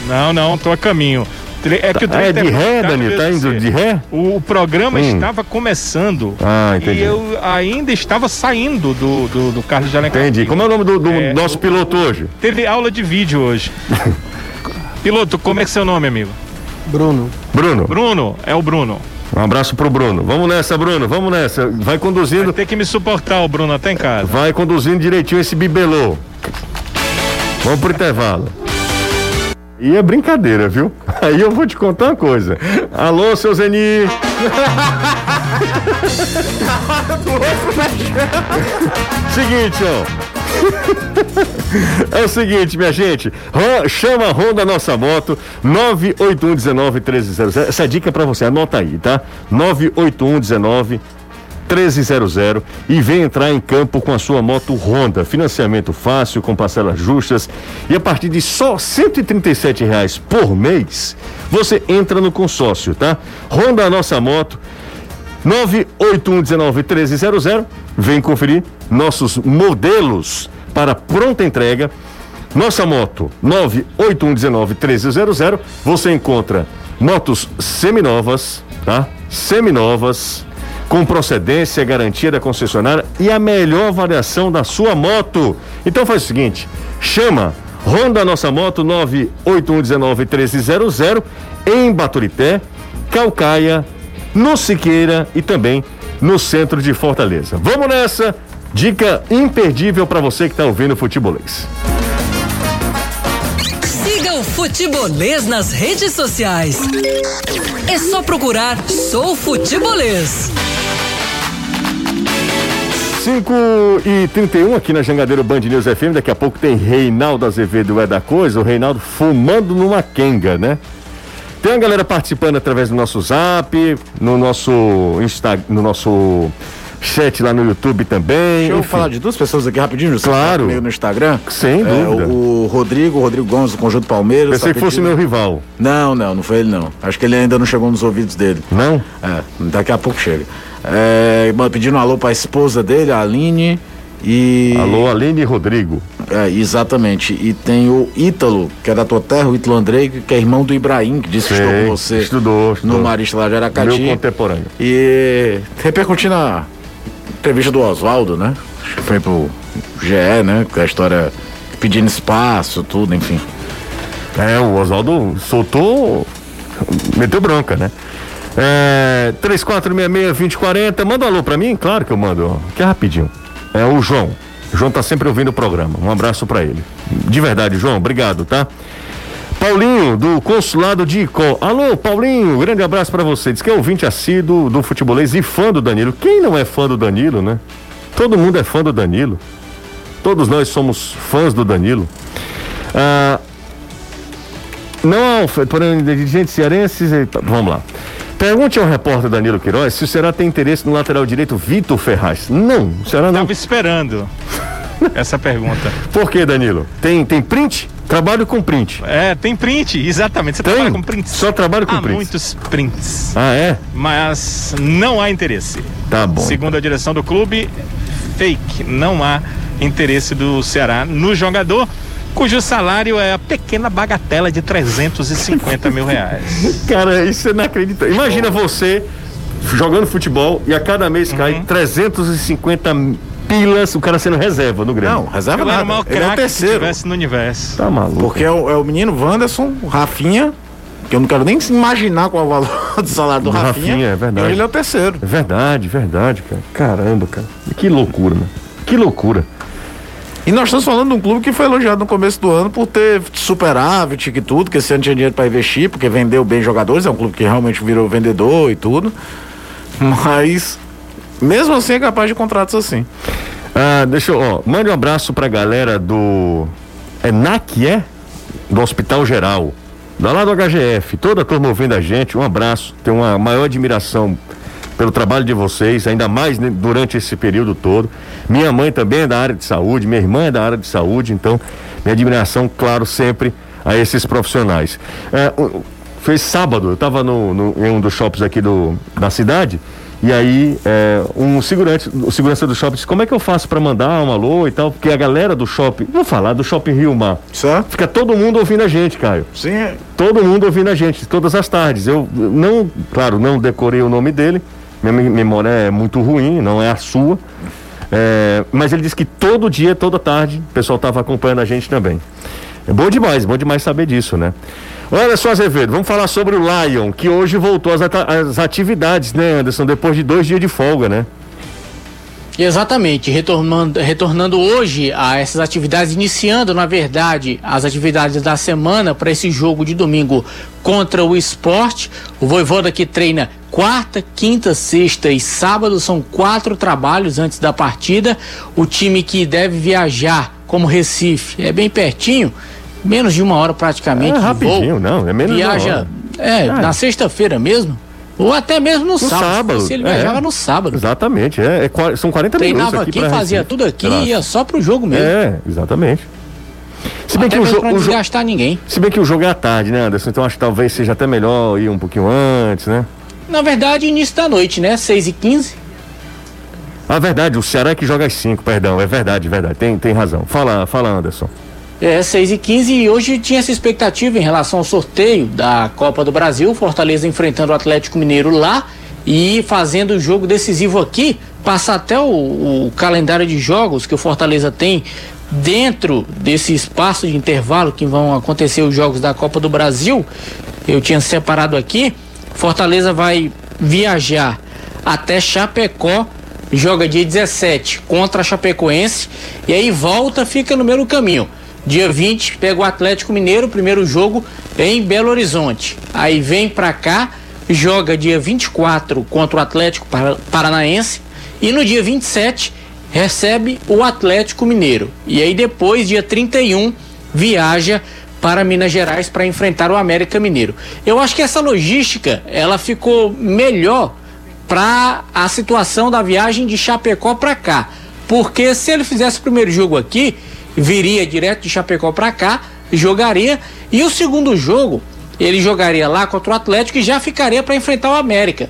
[SPEAKER 3] Não, não, tô a caminho. Tre- É que o
[SPEAKER 1] Ah, é
[SPEAKER 3] trem
[SPEAKER 1] de ré, Danilo? Tá indo de ré?
[SPEAKER 3] O, o programa
[SPEAKER 1] Hum.
[SPEAKER 3] estava começando
[SPEAKER 1] Ah, entendi.
[SPEAKER 3] e eu ainda estava saindo do, do, do Carlos de Alencar.
[SPEAKER 1] Entendi. Como é o nome do, do
[SPEAKER 3] É,
[SPEAKER 1] nosso
[SPEAKER 3] o-
[SPEAKER 1] piloto hoje?
[SPEAKER 3] Teve aula de vídeo hoje. [laughs] Piloto, como é que é seu nome, amigo?
[SPEAKER 1] Bruno.
[SPEAKER 3] Bruno, é o Bruno.
[SPEAKER 1] Um abraço pro Bruno. Vamos nessa, Bruno. Vamos nessa. Vai conduzindo.
[SPEAKER 3] Vai ter que me suportar o Bruno até em casa.
[SPEAKER 1] Vai conduzindo direitinho esse bibelô. Vamos pro intervalo. E é brincadeira, viu? [laughs] Aí eu vou te contar uma coisa. Alô, seu Zeni. [laughs] Seguinte, ó. [laughs] É o seguinte, minha gente, chama a Honda Nossa Moto 981191300. Essa é dica é pra você, anota aí, tá? 98119 1300 e vem entrar em campo com a sua moto Honda. Financiamento fácil, com parcelas justas e a partir de só 137 reais por mês, você entra no consórcio, tá? Honda Nossa Moto 981191300. Vem conferir nossos modelos para pronta entrega. Nossa moto 981191300. Você encontra motos seminovas, tá? Seminovas com procedência, garantia da concessionária e a melhor variação da sua moto. Então faz o seguinte, chama Honda Nossa Moto 981191300 em Baturité, Calcaia, no Siqueira e também no centro de Fortaleza. Vamos nessa! Dica imperdível para você que está ouvindo o Futebolês.
[SPEAKER 6] Siga o Futebolês nas redes sociais. É só procurar Sou Futebolês.
[SPEAKER 1] 5 e 31 aqui na Jangadeiro Band News FM. Daqui a pouco tem Reinaldo Azevedo é da coisa. O Reinaldo fumando numa quenga, né? Tem a galera participando através do nosso zap, no nosso Insta, no nosso chat lá no YouTube também.
[SPEAKER 5] Deixa eu
[SPEAKER 1] enfim.
[SPEAKER 5] falar de duas pessoas aqui rapidinho, você
[SPEAKER 1] Claro.
[SPEAKER 5] tá comigo no Instagram.
[SPEAKER 1] Sem
[SPEAKER 5] É,
[SPEAKER 1] dúvida.
[SPEAKER 5] o, o Rodrigo, o Rodrigo Gomes do Conjunto Palmeiras.
[SPEAKER 1] Pensei
[SPEAKER 5] tá
[SPEAKER 1] que fosse meu rival.
[SPEAKER 5] Não, não, não foi ele não. Acho que ele ainda não chegou nos ouvidos dele.
[SPEAKER 1] Não?
[SPEAKER 5] É, daqui a pouco chega. É, pedindo um alô pra esposa dele, a Aline. E.
[SPEAKER 1] Alô, Aline e Rodrigo.
[SPEAKER 5] É, exatamente. E tem o Ítalo, que é da tua terra, o Ítalo Andrei, que é irmão do Ibrahim, que disse que
[SPEAKER 1] Sei,
[SPEAKER 5] estudou com você
[SPEAKER 1] estudou, estudou.
[SPEAKER 5] no Marista lá de Aracati.
[SPEAKER 1] Meu contemporâneo.
[SPEAKER 5] E repercutindo a entrevista do Oswaldo, né? Foi pro GE, né? Com a história pedindo espaço, tudo, enfim.
[SPEAKER 1] É, o Oswaldo soltou, meteu bronca, né? É, 3466-2040, manda um alô pra mim? Claro que eu mando, que é rapidinho. É o João. O João tá sempre ouvindo o programa. Um abraço pra ele. De verdade, João, obrigado, tá? Paulinho, do Consulado de Icó. Alô, Paulinho, grande abraço pra você. Diz que é ouvinte assíduo do futebolês e fã do Danilo. Quem não é fã do Danilo, né? Todo mundo é fã do Danilo. Todos nós somos fãs do Danilo. Ah, não, porém, dirigentes cearenses. eita, Vamos lá. Pergunte ao repórter Danilo Queiroz se o Ceará tem interesse no lateral direito Vitor Ferraz. Não, o Ceará não.
[SPEAKER 3] Tava esperando [laughs] essa pergunta.
[SPEAKER 1] Por que, Danilo? Tem, tem print? Trabalho com print.
[SPEAKER 3] É, tem print, exatamente. Você
[SPEAKER 1] Tem?
[SPEAKER 3] trabalha com prints.
[SPEAKER 1] Só trabalho com
[SPEAKER 3] Há
[SPEAKER 1] prints.
[SPEAKER 3] muitos prints.
[SPEAKER 1] Ah, é?
[SPEAKER 3] Mas não há interesse.
[SPEAKER 1] Tá bom.
[SPEAKER 3] Segundo a direção do clube, fake. Não há interesse do Ceará no jogador, cujo salário é a pequena bagatela de 350 mil reais. [laughs]
[SPEAKER 1] Cara, isso é inacreditável. Imagina você jogando futebol e a cada mês
[SPEAKER 3] Uhum.
[SPEAKER 1] cai 350 pilas, o cara sendo reserva no Grêmio.
[SPEAKER 5] Não, reserva
[SPEAKER 3] Eu era o
[SPEAKER 5] nada.
[SPEAKER 3] maior
[SPEAKER 5] Ele é o
[SPEAKER 3] que
[SPEAKER 5] terceiro.
[SPEAKER 3] tivesse no universo.
[SPEAKER 1] Tá maluco.
[SPEAKER 5] Porque é o, é o menino Wanderson, o Rafinha, que eu não quero nem imaginar qual é o valor [laughs] do salário do,
[SPEAKER 1] Do
[SPEAKER 5] Rafinha.
[SPEAKER 1] Rafinha, é verdade.
[SPEAKER 5] Ele é o terceiro.
[SPEAKER 1] É verdade, verdade, cara. Caramba, cara. Que loucura, né? Que loucura.
[SPEAKER 5] E nós estamos falando de um clube que foi elogiado no começo do ano por ter superávit e tudo, que esse ano tinha dinheiro para investir, porque vendeu bem jogadores, é um clube que realmente virou vendedor e tudo. Mas mesmo assim é capaz de contratos assim.
[SPEAKER 1] Ah, deixa eu, ó, mande um abraço pra galera do. É NAC, é? Do Hospital Geral. Da lá do HGF. Toda a turma ouvindo a gente, um abraço. Tenho uma maior admiração pelo trabalho de vocês, ainda mais durante esse período todo. Minha mãe também é da área de saúde, minha irmã é da área de saúde, então minha admiração, claro, sempre a esses profissionais. É, o- foi sábado, eu estava no, no- em um dos shoppings aqui do, da cidade. E aí, é, um segurante, o segurança do shopping disse: Como é que eu faço para mandar um alô e tal? Porque a galera do shopping, vou falar do shopping Rio Mar,
[SPEAKER 5] Certo?
[SPEAKER 1] fica todo mundo ouvindo a gente, Caio.
[SPEAKER 5] Sim, é.
[SPEAKER 1] Todo mundo ouvindo a gente, todas as tardes. Eu não, claro, não decorei o nome dele, minha me- memória é muito ruim, não é a sua. É, mas ele disse que todo dia, toda tarde, o pessoal estava acompanhando a gente também. É bom demais, bom demais saber disso, né? Olha só, Azevedo, vamos falar sobre o Lion, que hoje voltou às, às atividades, né, Anderson? Depois de dois dias de folga, né?
[SPEAKER 2] Exatamente, retornando, retornando hoje a essas atividades, iniciando, na verdade, as atividades da semana para esse jogo de domingo contra o esporte. O Voivoda que treina quarta, quinta, sexta e sábado, são quatro trabalhos antes da partida. O time que deve viajar como Recife é bem pertinho, menos de uma hora praticamente.
[SPEAKER 1] É rapidinho,
[SPEAKER 2] voo.
[SPEAKER 1] não, é menos de uma
[SPEAKER 2] Viaja,
[SPEAKER 1] hora.
[SPEAKER 2] é,
[SPEAKER 1] Ah.
[SPEAKER 2] na sexta-feira mesmo. Ou até mesmo no,
[SPEAKER 1] No
[SPEAKER 2] sábado.
[SPEAKER 1] sábado.
[SPEAKER 2] Se ele
[SPEAKER 1] é.
[SPEAKER 2] viajava no sábado.
[SPEAKER 1] Exatamente, é, é são 40 minutos
[SPEAKER 2] Treinava
[SPEAKER 1] aqui
[SPEAKER 2] aqui, fazia
[SPEAKER 1] Recife.
[SPEAKER 2] tudo aqui e ia só pro jogo mesmo.
[SPEAKER 1] É, exatamente. Se bem,
[SPEAKER 2] Até
[SPEAKER 1] que o,
[SPEAKER 2] mesmo
[SPEAKER 1] jo
[SPEAKER 2] pra
[SPEAKER 1] o
[SPEAKER 2] não
[SPEAKER 1] jo
[SPEAKER 2] desgastar ninguém.
[SPEAKER 1] se bem que o jogo é à tarde, né, Anderson? Então acho que talvez seja até melhor ir um pouquinho antes, né?
[SPEAKER 2] Na verdade, início da noite, né? 6 e 15
[SPEAKER 1] Ah, verdade, o Ceará é que joga às 5, perdão, é verdade, verdade, tem, tem razão. Fala, fala, Anderson.
[SPEAKER 2] É, 6 e 15 e hoje tinha essa expectativa em relação ao sorteio da Copa do Brasil. Fortaleza enfrentando o Atlético Mineiro lá e fazendo o jogo decisivo aqui. Passa até o, o calendário de jogos que o Fortaleza tem dentro desse espaço de intervalo que vão acontecer os jogos da Copa do Brasil. Eu tinha separado aqui. Fortaleza vai viajar até Chapecó joga dia 17 contra a Chapecoense e aí volta, fica no mesmo caminho. Dia 20 pega o Atlético Mineiro, primeiro jogo em Belo Horizonte. Aí vem pra cá, joga dia 24 contra o Atlético Para- Paranaense e no dia 27 recebe o Atlético Mineiro. E aí depois, dia 31, viaja para Minas Gerais para enfrentar o América Mineiro. Eu acho que essa logística, ela ficou melhor para a situação da viagem de Chapecó para cá. Porque se ele fizesse o primeiro jogo aqui, viria direto de Chapecó para cá, jogaria. E o segundo jogo ele jogaria lá contra o Atlético e já ficaria para enfrentar o América.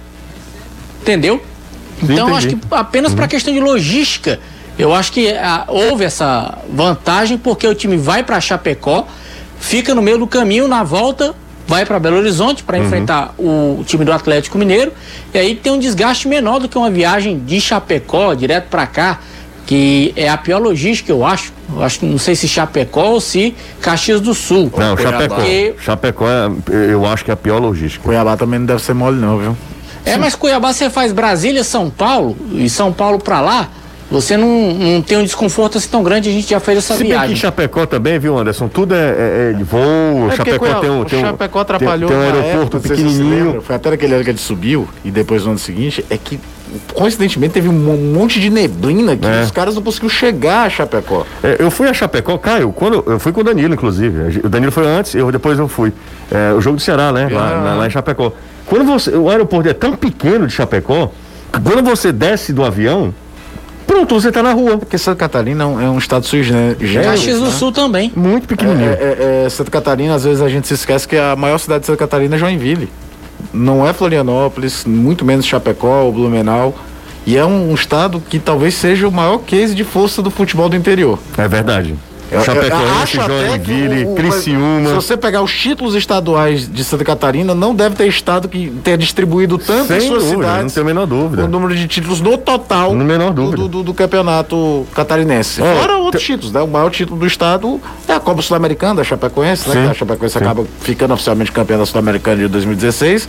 [SPEAKER 2] Entendeu? Então acho que apenas para questão de logística, eu acho que ah, houve essa vantagem porque o time vai para Chapecó, fica no meio do caminho na volta vai para Belo Horizonte para enfrentar o time do Atlético Mineiro. E aí tem um desgaste menor do que uma viagem de Chapecó direto para cá que é a pior logística eu acho eu acho que não sei se Chapecó ou se Caxias do Sul
[SPEAKER 1] Não,
[SPEAKER 5] Cuiabá.
[SPEAKER 1] Chapecó.
[SPEAKER 2] Porque-
[SPEAKER 1] Chapecó, é, eu acho que é a pior logística.
[SPEAKER 5] Cuiabá também não deve ser mole, não, viu?
[SPEAKER 2] É, mas Cuiabá você faz Brasília, São Paulo e São Paulo pra lá, você não, não tem um desconforto assim tão grande, a gente já fez essa
[SPEAKER 1] Se bem que
[SPEAKER 2] viagem.
[SPEAKER 1] Chapecó também, viu, Anderson? Tudo é, é- é de voo.
[SPEAKER 5] É
[SPEAKER 1] Chapecó
[SPEAKER 5] Cuiabá-
[SPEAKER 1] tem um. Tem um
[SPEAKER 5] Chapecó
[SPEAKER 1] tem-
[SPEAKER 5] atrapalhou
[SPEAKER 1] Tem, um
[SPEAKER 5] na
[SPEAKER 1] aeroporto
[SPEAKER 5] época,
[SPEAKER 1] pequenininho.
[SPEAKER 5] lembra, Foi até naquele ano que ele subiu e depois no ano seguinte, é que coincidentemente teve um monte de neblina que
[SPEAKER 1] É.
[SPEAKER 5] os caras não conseguiram chegar a Chapecó.
[SPEAKER 1] É, eu fui a Chapecó, Caio, quando eu fui com o Danilo, inclusive. O Danilo foi antes, eu depois eu fui. É, o jogo do Ceará, né? Lá,
[SPEAKER 5] Ah.
[SPEAKER 1] lá- lá em Chapecó. Quando você, o aeroporto é tão pequeno de Chapecó, que quando você desce do avião, pronto, você tá na rua.
[SPEAKER 5] Porque Santa Catarina é um, é estado sui generis,
[SPEAKER 2] Caxias do
[SPEAKER 5] né?
[SPEAKER 2] Sul também.
[SPEAKER 1] Muito pequenininho.
[SPEAKER 5] É, é, é, Santa Catarina, às vezes a gente se esquece que a maior cidade de Santa Catarina é Joinville. Não é Florianópolis, muito menos Chapecó ou Blumenau. E é um, um estado que talvez seja o maior case de força do futebol do interior.
[SPEAKER 1] É, verdade.
[SPEAKER 5] Eu-
[SPEAKER 1] Chapecoense, Joinville,
[SPEAKER 5] o- o-
[SPEAKER 1] Criciúma.
[SPEAKER 5] Se você pegar os títulos estaduais de Santa Catarina, não deve ter estado que tenha distribuído tanto em
[SPEAKER 1] Sem
[SPEAKER 5] suas
[SPEAKER 1] dúvida, não
[SPEAKER 5] cidades.
[SPEAKER 1] tenho a menor dúvida.
[SPEAKER 5] O número de títulos no total
[SPEAKER 1] No menor
[SPEAKER 5] do,
[SPEAKER 1] dúvida.
[SPEAKER 5] do- do- do campeonato catarinense.
[SPEAKER 1] Ó,
[SPEAKER 5] Fora outros títulos, né? O maior título do estado é a Copa Sul-Americana da Chapecoense, né?
[SPEAKER 1] Sim,
[SPEAKER 5] Que a Chapecoense
[SPEAKER 1] sim.
[SPEAKER 5] acaba ficando oficialmente campeã da Sul-Americana de 2016.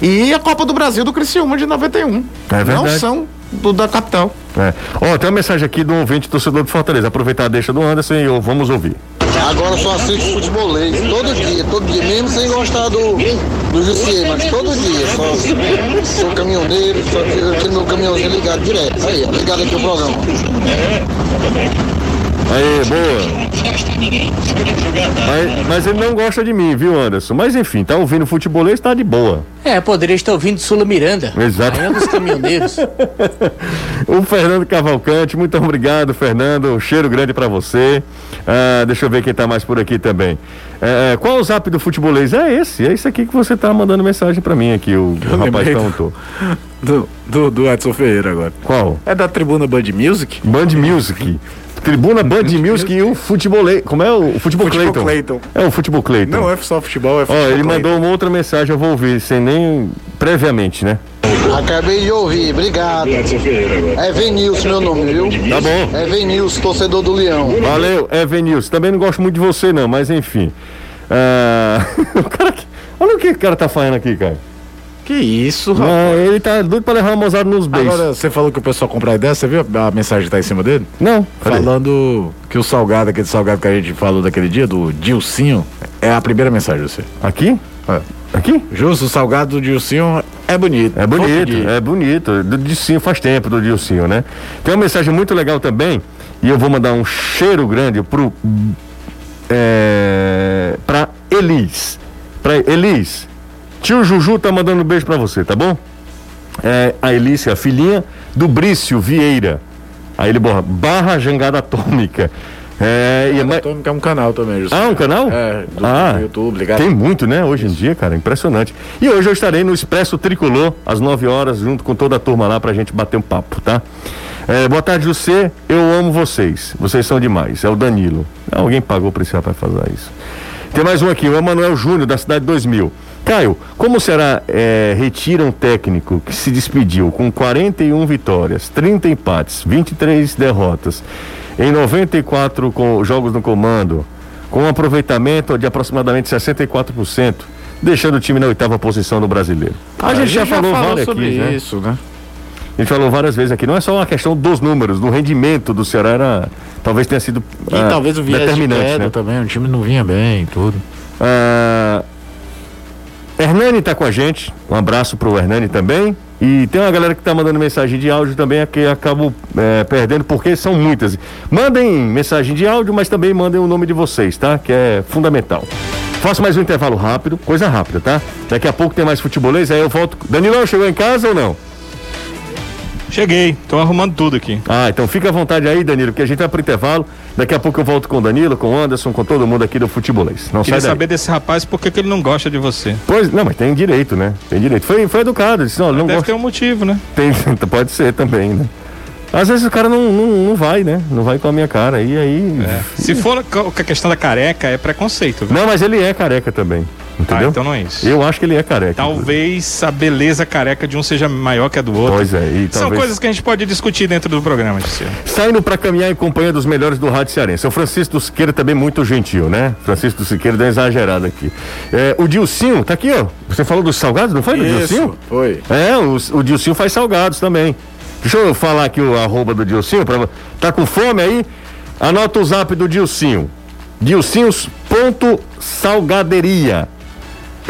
[SPEAKER 5] E a Copa do Brasil do Criciúma de 91.
[SPEAKER 1] É
[SPEAKER 5] Não
[SPEAKER 1] verdade.
[SPEAKER 5] são do, da capital.
[SPEAKER 1] É. Ó, tem uma mensagem aqui do ouvinte torcedor de Fortaleza. Aproveitar a deixa do Anderson e eu, vamos ouvir.
[SPEAKER 7] Agora eu só assisto futebolês, todo dia, todo dia, mesmo sem gostar do, do Jussier, mas todo dia. Só, sou caminhoneiro, só tenho meu caminhãozinho ligado direto. Aí, ligado aqui o programa.
[SPEAKER 1] Aí, boa. Mas, mas ele não gosta de mim, viu, Anderson? Mas enfim, tá ouvindo futebolês, tá de boa.
[SPEAKER 2] É, poderia estar ouvindo Sula Miranda.
[SPEAKER 1] Exato.
[SPEAKER 2] Rainha dos caminhoneiros. [laughs]
[SPEAKER 1] O Fernando Cavalcante, muito obrigado, Fernando. Um cheiro grande pra você. Ah, deixa eu ver quem tá mais por aqui também. É, qual o zap do futebolês? É esse, é esse aqui que você tá mandando mensagem pra mim aqui, o, o rapaz perguntou.
[SPEAKER 5] Do, do, do Edson Ferreira agora.
[SPEAKER 1] Qual?
[SPEAKER 5] É da tribuna Band Music?
[SPEAKER 1] Band Music. Tribuna Band Music e o futebolês. Como é o, o futebol
[SPEAKER 5] Futebol
[SPEAKER 1] Clayton?
[SPEAKER 5] Clayton.
[SPEAKER 1] É o futebol Clayton.
[SPEAKER 5] Não é só futebol, é
[SPEAKER 1] Ó,
[SPEAKER 5] futebol.
[SPEAKER 1] ele
[SPEAKER 5] Clayton.
[SPEAKER 1] mandou uma outra mensagem, eu vou ouvir, sem nem previamente, né?
[SPEAKER 7] Acabei de ouvir, obrigado. É Venilson meu nome, viu?
[SPEAKER 1] Tá bom.
[SPEAKER 7] É Venilson, torcedor do Leão.
[SPEAKER 1] Valeu, Evenilson. Também não gosto muito de você, não, mas enfim. Ah, [laughs] o cara que- Olha o que o cara tá falando aqui, cara.
[SPEAKER 5] Que isso, rapaz.
[SPEAKER 1] Ah, ele tá doido pra levar a mozada nos beijos.
[SPEAKER 5] Agora, você falou que o pessoal compra ideia, você viu a mensagem que tá em cima dele?
[SPEAKER 1] Não?
[SPEAKER 5] Falando que o salgado, aquele salgado que a gente falou daquele dia, do Dilcinho, é a primeira mensagem de você.
[SPEAKER 1] Aqui?
[SPEAKER 5] É.
[SPEAKER 1] Aqui?
[SPEAKER 5] Justo, o salgado do Dilcinho é bonito.
[SPEAKER 1] É bonito, é bonito. Do Dilcinho faz tempo do Dilcinho, né? Tem uma mensagem muito legal também, e eu vou mandar um cheiro grande pro. É, pra Elis. Pra Elis. Tio Juju tá mandando um beijo pra você, tá bom? É, a Elis, a filhinha do Brício Vieira. Aí ele borra, barra jangada atômica. É, e é,
[SPEAKER 5] Atômica é um canal também, Justo.
[SPEAKER 1] ah, um canal?
[SPEAKER 5] É, do,
[SPEAKER 1] ah,
[SPEAKER 5] YouTube, ligado?
[SPEAKER 1] Tem muito, né? Hoje em dia, cara, impressionante. E hoje eu estarei no Expresso Tricolor, às 9 horas, junto com toda a turma lá pra gente bater um papo, tá? É, boa tarde, José. Eu amo vocês. Vocês são demais. É o Danilo. Alguém pagou pra esse rapaz fazer isso. Tem mais um aqui, o Emanuel Júnior, da Cidade 2000. Caio, como será é, retira um técnico que se despediu com 41 vitórias, 30 empates, 23 derrotas, em 94 com jogos no comando, com um aproveitamento de aproximadamente 64%, deixando o time na oitava posição do brasileiro? A gente já, falou, várias
[SPEAKER 5] sobre
[SPEAKER 1] aqui, né?
[SPEAKER 5] isso, né?
[SPEAKER 1] A gente falou várias vezes aqui, não é só uma questão dos números, do rendimento do Ceará era, talvez tenha sido
[SPEAKER 5] E
[SPEAKER 1] ah,
[SPEAKER 5] talvez o viés de
[SPEAKER 1] determinante,
[SPEAKER 5] queda
[SPEAKER 1] né?
[SPEAKER 5] também, o time não vinha bem e tudo.
[SPEAKER 1] Ah, Hernani tá com a gente. Um abraço pro Hernani também. E tem uma galera que tá mandando mensagem de áudio também, que eu acabo eh, perdendo, porque são muitas. Mandem mensagem de áudio, mas também mandem o nome de vocês, tá? Que é fundamental. Faço mais um intervalo rápido, coisa rápida, tá? Daqui a pouco tem mais futebolês, aí eu volto. Danilão, chegou em casa ou não?
[SPEAKER 3] Cheguei, tô arrumando tudo aqui.
[SPEAKER 1] Ah, então fica à vontade aí, Danilo, que a gente vai pro intervalo. Daqui a pouco eu volto com o Danilo, com o Anderson, com todo mundo aqui do futebolês. Não
[SPEAKER 3] Queria saber desse rapaz por que, que ele não gosta de você.
[SPEAKER 1] Pois, não, mas tem direito, né? Tem direito. Foi, foi educado, disse, não, não
[SPEAKER 3] Deve
[SPEAKER 1] gosta.
[SPEAKER 3] ter um motivo, né?
[SPEAKER 1] Tem, [laughs] pode ser também, né? Às vezes o cara não, não, não vai, né? Não vai com a minha cara. E aí.
[SPEAKER 3] Se for com a questão da careca, é preconceito. viu?
[SPEAKER 1] Não, mas ele é careca também. Entendeu?
[SPEAKER 3] Ah, então não é isso.
[SPEAKER 1] Eu acho que ele é careca.
[SPEAKER 3] Talvez a beleza careca de um seja maior que a do outro.
[SPEAKER 1] Pois é, e
[SPEAKER 3] São
[SPEAKER 1] talvez-
[SPEAKER 3] coisas que a gente pode discutir dentro do programa, Gisele.
[SPEAKER 1] Saindo para caminhar em companhia dos melhores do Rádio Cearense. O Francisco Siqueira também muito gentil, né? Francisco Siqueira deu uma exagerada aqui. É, o Dilcinho, tá aqui, ó. Você falou dos salgados, não foi do Dilcinho?
[SPEAKER 5] foi.
[SPEAKER 1] É, o, o Dilcinho faz salgados também. Deixa eu falar aqui o arroba do Dilcinho. Pra, tá com fome aí? Anota o zap do Dilcinho. Dilcinhos.salgaderia.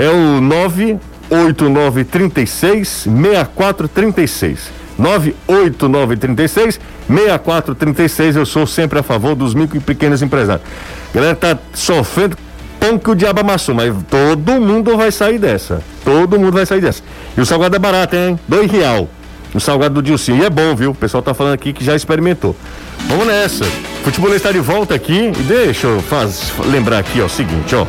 [SPEAKER 1] É o 98936 6436. 98936 6436. Eu sou sempre a favor dos micro e pequenos empresários. Galera tá sofrendo pão que o diabo amassou, mas todo mundo vai sair dessa. Todo mundo vai sair dessa. E o salgado é barato, hein? Dois real. O salgado do Dilcinho. E é bom, viu? O pessoal tá falando aqui que já experimentou. Vamos nessa. Futebol está de volta aqui. E deixa eu faz, lembrar aqui, ó, o seguinte, ó.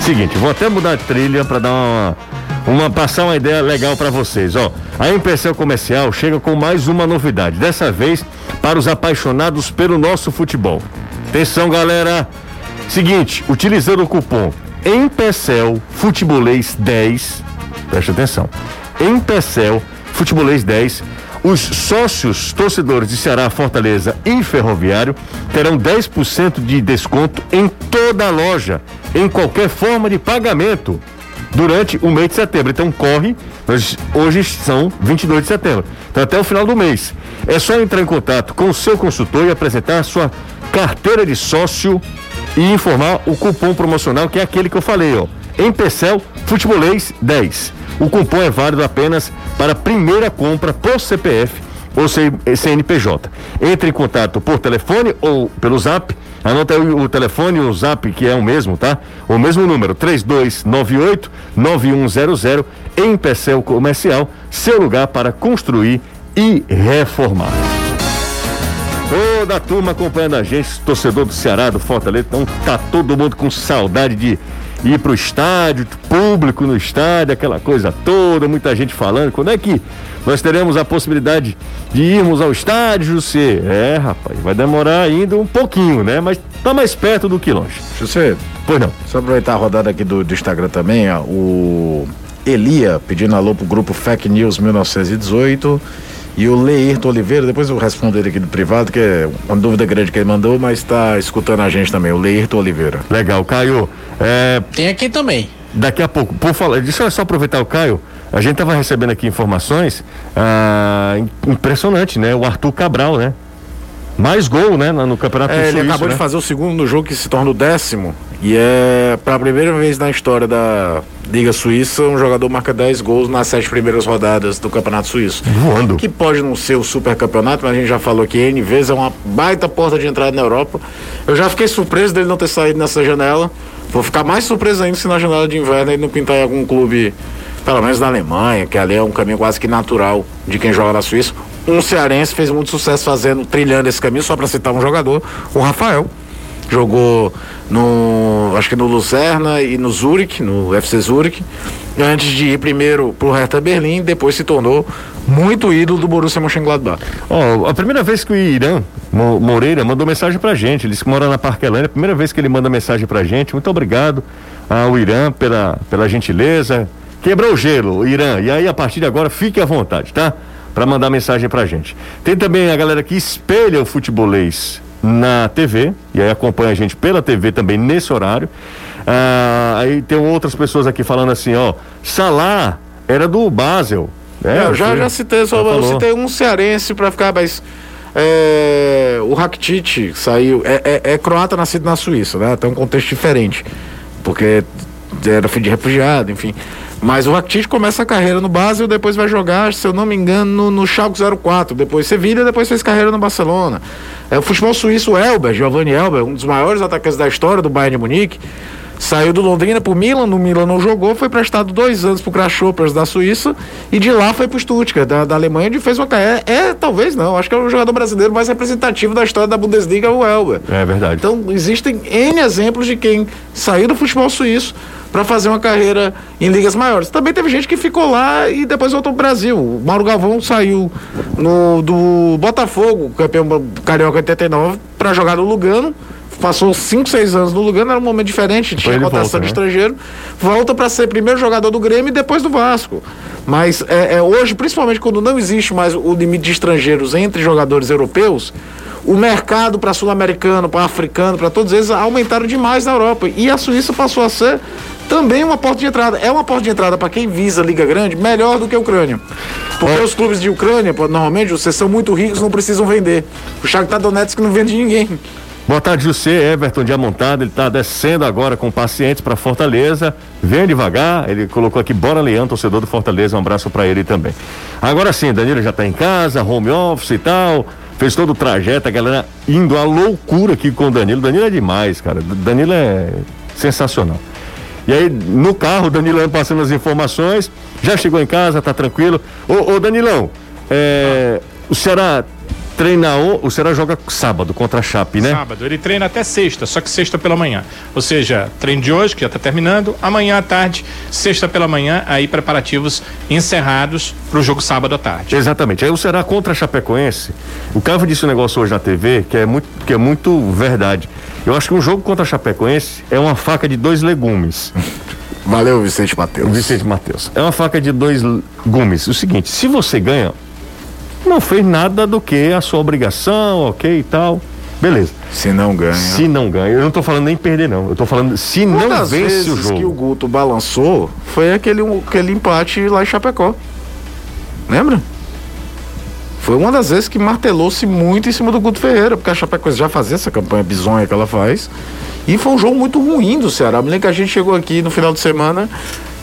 [SPEAKER 1] Seguinte, vou até mudar a trilha para dar uma, uma passar uma ideia legal para vocês, ó. A Empecel Comercial chega com mais uma novidade, dessa vez para os apaixonados pelo nosso futebol. Atenção, galera. Seguinte, utilizando o cupom Empecel Futebolês 10, preste atenção. Empecel Futebolês 10, os sócios torcedores de Ceará, Fortaleza e Ferroviário terão 10% de desconto em toda a loja, em qualquer forma de pagamento durante o mês de setembro. Então corre, hoje são 22 de setembro, então até o final do mês. É só entrar em contato com o seu consultor e apresentar a sua carteira de sócio e informar o cupom promocional que é aquele que eu falei, ó. Empecel Futebolês 10. O cupom é válido apenas para a primeira compra por CPF ou CNPJ. Entre em contato por telefone ou pelo zap. Anota aí o, telefone o zap, que é o mesmo, tá? O mesmo número, 3298-9100, em Pecel Comercial, seu lugar para construir e reformar. Toda a turma acompanhando a gente, torcedor do Ceará, do Fortaleza, então tá todo mundo com saudade de ir pro estádio, público no estádio, aquela coisa toda, muita gente falando. Quando é que nós teremos a possibilidade de irmos ao estádio, José? É, rapaz, vai demorar ainda um pouquinho, né? Mas tá mais perto do que longe.
[SPEAKER 5] José,
[SPEAKER 1] Pois não.
[SPEAKER 5] só aproveitar a rodada aqui do, do Instagram também, ó, o Elia pedindo alô pro grupo Fake News 1918 e o Leirto Oliveira, depois eu respondo ele aqui do privado, que é uma dúvida grande que ele mandou, mas tá escutando a gente também, o Leirto Oliveira.
[SPEAKER 1] Legal, Caio. É,
[SPEAKER 2] Tem aqui também.
[SPEAKER 1] Daqui a pouco, por falar, deixa eu só aproveitar o Caio. A gente tava recebendo aqui informações ah, im- impressionante, né? O Arthur Cabral, né? Mais gol, né? No campeonato
[SPEAKER 5] É, ele
[SPEAKER 1] suíço,
[SPEAKER 5] acabou
[SPEAKER 1] né?
[SPEAKER 5] de fazer o segundo no jogo que se torna o décimo. E é pela primeira vez na história da Liga Suíça, um jogador marca 10 gols nas sete primeiras rodadas do Campeonato Suíço.
[SPEAKER 1] Voando.
[SPEAKER 5] Que pode não ser o super campeonato, mas a gente já falou que N vezes é uma baita porta de entrada na Europa. Eu já fiquei surpreso dele não ter saído nessa janela. Vou ficar mais surpreso ainda se na janela de inverno ele não pintar em algum clube, pelo menos na Alemanha, que ali é um caminho quase que natural de quem joga na Suíça. Um cearense fez muito sucesso fazendo, trilhando esse caminho, só para citar um jogador, o Rafael. Jogou no, acho que no Lucerna e no Zurich, no FC Zurich, antes de ir primeiro pro Hertha Berlim, depois se tornou muito ídolo do Borussia Mönchengladbach.
[SPEAKER 1] Ó, a primeira vez que o Irã Mo- Moreira mandou mensagem pra gente, ele disse que mora na Parquelândia, a primeira vez que ele manda mensagem pra gente. Muito obrigado ao Irã pela, pela gentileza. Quebrou o gelo, Irã. E aí, a partir de agora, fique à vontade, tá? Pra mandar mensagem pra gente. Tem também a galera que espelha o futebolês na TV, e aí acompanha a gente pela TV também nesse horário. Ah, aí tem outras pessoas aqui falando assim, ó, Salah era do Basel.
[SPEAKER 5] É, eu já, já citei, só,
[SPEAKER 1] já
[SPEAKER 5] eu citei um cearense pra ficar, mas é, o Rakitic saiu, é, é- é croata nascido na Suíça, né? Tem um contexto diferente, porque era filho de refugiado, enfim. Mas o Rakitic começa a carreira no Basel, depois vai jogar, se eu não me engano, no, no Schalke 04, depois Sevilha, depois fez carreira no Barcelona. É o futebol suíço, Elber, Giovanni Elber, um dos maiores atacantes da história do Bayern de Munique, Saiu do Londrina pro Milan, no Milan não jogou, foi prestado dois anos pro Grasshoppers da Suíça e de lá foi pro Stuttgart, da, da Alemanha, onde fez uma carreira. É, talvez não, acho que é o jogador brasileiro mais representativo da história da Bundesliga, o Elber.
[SPEAKER 1] É verdade.
[SPEAKER 5] Então, existem N exemplos de quem saiu do futebol suíço para fazer uma carreira em ligas maiores. Também teve gente que ficou lá e depois voltou pro Brasil. O Mauro Galvão saiu no, do Botafogo, campeão carioca 89, para jogar no Lugano. Passou 5, 6 anos no Lugano, era um momento diferente, tinha
[SPEAKER 1] ele
[SPEAKER 5] cotação
[SPEAKER 1] volta,
[SPEAKER 5] de
[SPEAKER 1] né?
[SPEAKER 5] estrangeiro. Volta para ser primeiro jogador do Grêmio e depois do Vasco. Mas é, é, hoje, principalmente quando não existe mais o limite de estrangeiros entre jogadores europeus, o mercado para sul-americano, para africano, para todos eles aumentaram demais na Europa. E a Suíça passou a ser também uma porta de entrada. É uma porta de entrada para quem visa a Liga Grande melhor do que a Ucrânia. Porque os clubes de Ucrânia, normalmente, vocês são muito ricos, não precisam vender. O Shakhtar Donetsk não vende ninguém.
[SPEAKER 1] Boa tarde, José Everton Diamantado. Ele está descendo agora com pacientes para Fortaleza. Vem devagar. Ele colocou aqui, bora Leão, torcedor do Fortaleza. Um abraço para ele também. Agora sim, Danilo já está em casa, home office e tal. Fez todo o trajeto, a galera indo à loucura aqui com o Danilo. Danilo é demais, cara. Danilo é sensacional. E aí, no carro, o Danilo passando as informações. Já chegou em casa, tá tranquilo. Ô, ô Danilão, é, o Ceará treina o, o Ceará joga sábado contra a Chape, né?
[SPEAKER 3] Sábado. Ele treina até sexta, só que sexta pela manhã. Ou seja, treino de hoje, que já está terminando, amanhã à tarde, sexta pela manhã, aí preparativos encerrados para o jogo sábado à tarde.
[SPEAKER 1] Exatamente. Aí o Ceará contra a Chapecoense. O Cavo disse um negócio hoje na TV que é muito, que é muito verdade. Eu acho que um jogo contra a Chapecoense é uma faca de dois legumes.
[SPEAKER 5] Valeu, Vicente
[SPEAKER 1] O
[SPEAKER 5] Matheus.
[SPEAKER 1] Vicente Matheus. É uma faca de dois gumes. O seguinte, se você ganha, não fez nada do que a sua obrigação, ok e tal. Beleza.
[SPEAKER 5] Se não ganha.
[SPEAKER 1] Se não ganha, eu não tô falando nem perder, não. Eu tô falando se
[SPEAKER 5] Uma
[SPEAKER 1] não
[SPEAKER 5] das
[SPEAKER 1] vence
[SPEAKER 5] vezes
[SPEAKER 1] o jogo.
[SPEAKER 5] que o Guto balançou foi aquele, aquele empate lá em Chapecó. Lembra? Foi uma das vezes que martelou-se muito em cima do Guto Ferreira, porque a Chapecoense já fazia essa campanha bizonha que ela faz. E foi um jogo muito ruim do Ceará. Me lembro que a gente chegou aqui no final de semana,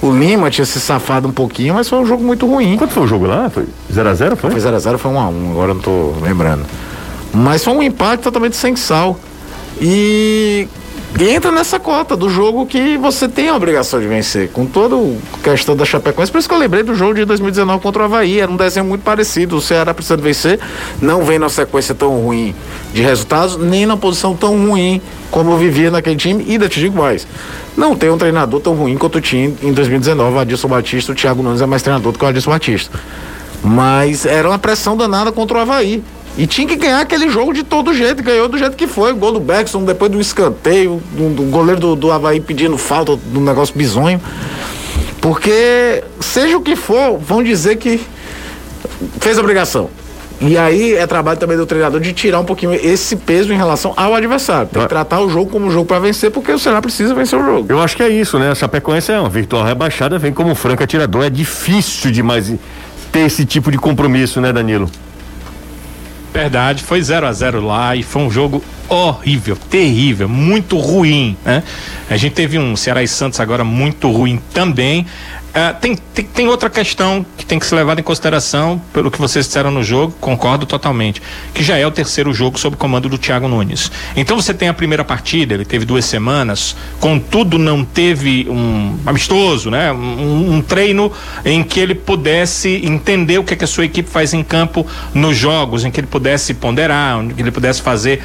[SPEAKER 5] o Lima tinha se safado um pouquinho, mas foi um jogo muito ruim.
[SPEAKER 1] Quanto foi o jogo lá? Foi 0x0, foi?
[SPEAKER 5] Foi 0x0, foi 1x1, agora eu não tô lembrando. Mas foi um empate totalmente sem sal. E entra nessa cota do jogo que você tem a obrigação de vencer. Com toda a questão da Chapecoense. Por isso que eu lembrei do jogo de 2019 contra o Havaí. Era um desenho muito parecido. O Ceará precisando vencer. Não vem numa sequência tão ruim de resultados, nem na posição tão ruim como vivia naquele time. E ainda te digo mais. Não tem um treinador tão ruim quanto tinha em 2019. O Adilson Batista, o Thiago Nunes é mais treinador do que o Adilson Batista. Mas era uma pressão danada contra o Havaí. E tinha que ganhar aquele jogo de todo jeito, ganhou do jeito que foi. O gol do Beckson, depois do escanteio, do, do goleiro do, do Havaí pedindo falta, do negócio bizonho. Porque, seja o que for, vão dizer que fez a obrigação. E aí é trabalho também do treinador de tirar um pouquinho esse peso em relação ao adversário. Tem que tratar o jogo como um jogo para vencer, porque o Ceará precisa vencer o jogo.
[SPEAKER 1] Eu acho que é isso, né? A Chapecoense é uma virtual rebaixada, vem como franco atirador. É difícil demais ter esse tipo de compromisso, né, Danilo?
[SPEAKER 3] Verdade, foi 0 a 0 lá e foi um jogo horrível, terrível, muito ruim, né? A gente teve um Ceará e Santos agora muito ruim também. Ah, tem, tem, tem outra questão que tem que ser levada em consideração pelo que vocês disseram no jogo, concordo totalmente, que já é o terceiro jogo sob comando do Thiago Nunes. Então você tem a primeira partida, ele teve duas semanas, contudo não teve um amistoso, né? Um, um treino em que ele pudesse entender o que, é que a sua equipe faz em campo nos jogos, em que ele pudesse ponderar, onde ele pudesse fazer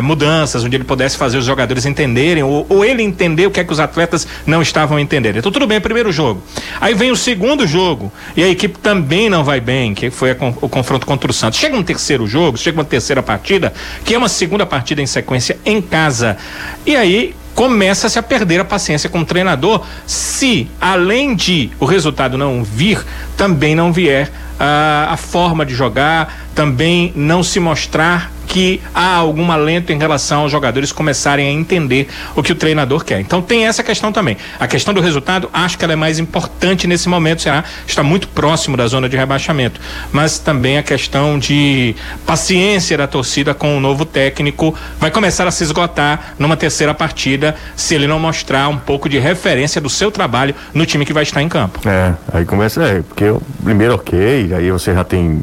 [SPEAKER 3] eh, mudanças, onde ele pudesse fazer os jogadores entenderem, ou, ou ele entender o que é que os atletas não estavam entendendo. Então tudo bem, primeiro jogo. Aí vem o segundo jogo e a equipe também não vai bem, que foi o confronto contra o Santos. Chega um terceiro jogo, chega uma terceira partida, que é uma segunda partida em sequência em casa. E aí começa-se a perder a paciência com o treinador se, além de o resultado não vir, também não vier ah, a forma de jogar, também não se mostrar que há algum alento em relação aos jogadores começarem a entender o que o treinador quer. Então tem essa questão também. A questão do resultado, acho que ela é mais importante nesse momento. O Ceará está muito próximo da zona de rebaixamento. Mas também a questão de paciência da torcida com o novo técnico vai começar a se esgotar numa terceira partida se ele não mostrar um pouco de referência do seu trabalho no time que vai estar em campo.
[SPEAKER 1] É, aí começa, é, porque o primeiro ok, aí você já tem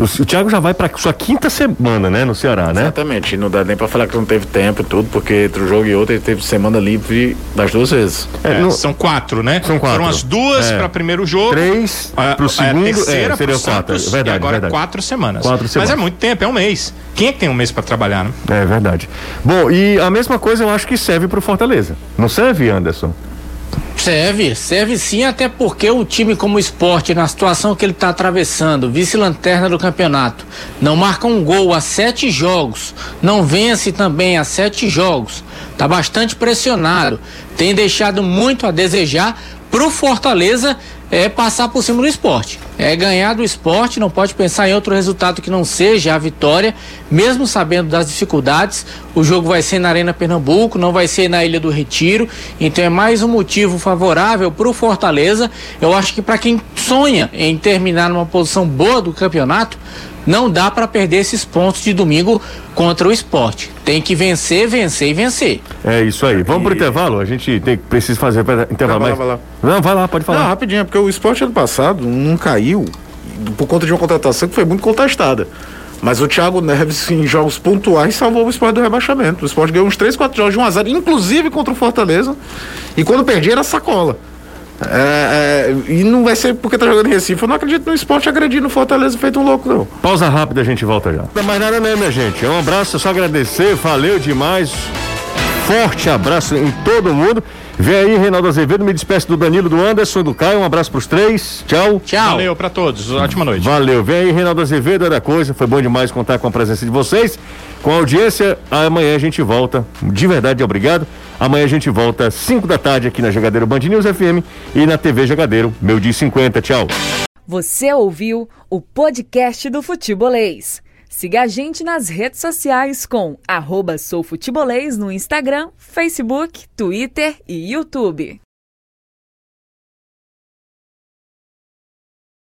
[SPEAKER 1] O, o Thiago já vai para sua quinta semana, né, no Ceará, né?
[SPEAKER 5] Exatamente. Não dá nem pra falar que não teve tempo e tudo, porque entre um jogo e outro ele teve semana livre das duas vezes.
[SPEAKER 1] É,
[SPEAKER 3] É,
[SPEAKER 1] no-
[SPEAKER 3] São quatro, né?
[SPEAKER 1] São quatro.
[SPEAKER 3] Foram as duas
[SPEAKER 1] É.
[SPEAKER 3] para primeiro jogo.
[SPEAKER 1] Três
[SPEAKER 3] a,
[SPEAKER 1] pro segundo,
[SPEAKER 3] a
[SPEAKER 1] é,
[SPEAKER 3] terceira
[SPEAKER 1] seria
[SPEAKER 3] pro
[SPEAKER 1] quatro,
[SPEAKER 3] Santos,
[SPEAKER 1] é verdade,
[SPEAKER 3] e agora
[SPEAKER 1] verdade.
[SPEAKER 3] quatro semanas.
[SPEAKER 1] Quatro
[SPEAKER 3] Mas
[SPEAKER 1] semanas.
[SPEAKER 3] é muito tempo, é um mês. Quem é que tem um mês para trabalhar, né?
[SPEAKER 1] É verdade. Bom, e a mesma coisa eu acho que serve pro Fortaleza. Não serve, Anderson?
[SPEAKER 2] Serve, serve sim, até porque o time como esporte, na situação que ele está atravessando, vice-lanterna do campeonato, não marca um gol há sete jogos, não vence também há sete jogos, está bastante pressionado, tem deixado muito a desejar pro Fortaleza é passar por cima do esporte. É ganhar do esporte, não pode pensar em outro resultado que não seja a vitória, mesmo sabendo das dificuldades. O jogo vai ser na Arena Pernambuco, não vai ser na Ilha do Retiro. Então é mais um motivo favorável para o Fortaleza. Eu acho que para quem sonha em terminar numa posição boa do campeonato, não dá para perder esses pontos de domingo contra o esporte. Tem que vencer, vencer e vencer.
[SPEAKER 1] É isso aí. Vamos pro intervalo? A gente tem, precisa fazer intervalo
[SPEAKER 5] Vai lá,
[SPEAKER 1] mais.
[SPEAKER 5] vai lá.
[SPEAKER 1] Não, vai lá, pode falar.
[SPEAKER 5] Não, rapidinho, porque o esporte ano passado não caiu por conta de uma contratação que foi muito contestada. Mas o Thiago Neves, em jogos pontuais, salvou o esporte do rebaixamento. O esporte ganhou uns 3, 4 jogos de 1 a 0 inclusive contra o Fortaleza. E quando perdia era sacola. É, é, e não vai ser porque tá jogando em Recife. Eu não acredito no esporte agredindo o Fortaleza feito um louco, não.
[SPEAKER 1] Pausa rápida, a gente volta já. Não mais nada né, minha gente. Um abraço, só agradecer, valeu demais. Forte abraço em todo mundo. Vem aí, Reinaldo Azevedo, me despeço do Danilo, do Anderson, do Caio. Um abraço pros três. Tchau.
[SPEAKER 2] Tchau.
[SPEAKER 3] Valeu para todos. Ótima noite.
[SPEAKER 1] Valeu. Vem aí, Reinaldo Azevedo, era coisa. Foi bom demais contar com a presença de vocês. Com a audiência, amanhã a gente volta. De verdade, obrigado. Amanhã a gente volta às 5 da tarde aqui na Jogadeiro Band News FM e na TV Jogadeiro, meu dia 50. Tchau.
[SPEAKER 4] Você ouviu o podcast do Futebolês. Siga a gente nas redes sociais com arroba soufutebolês no Instagram, Facebook, Twitter e YouTube.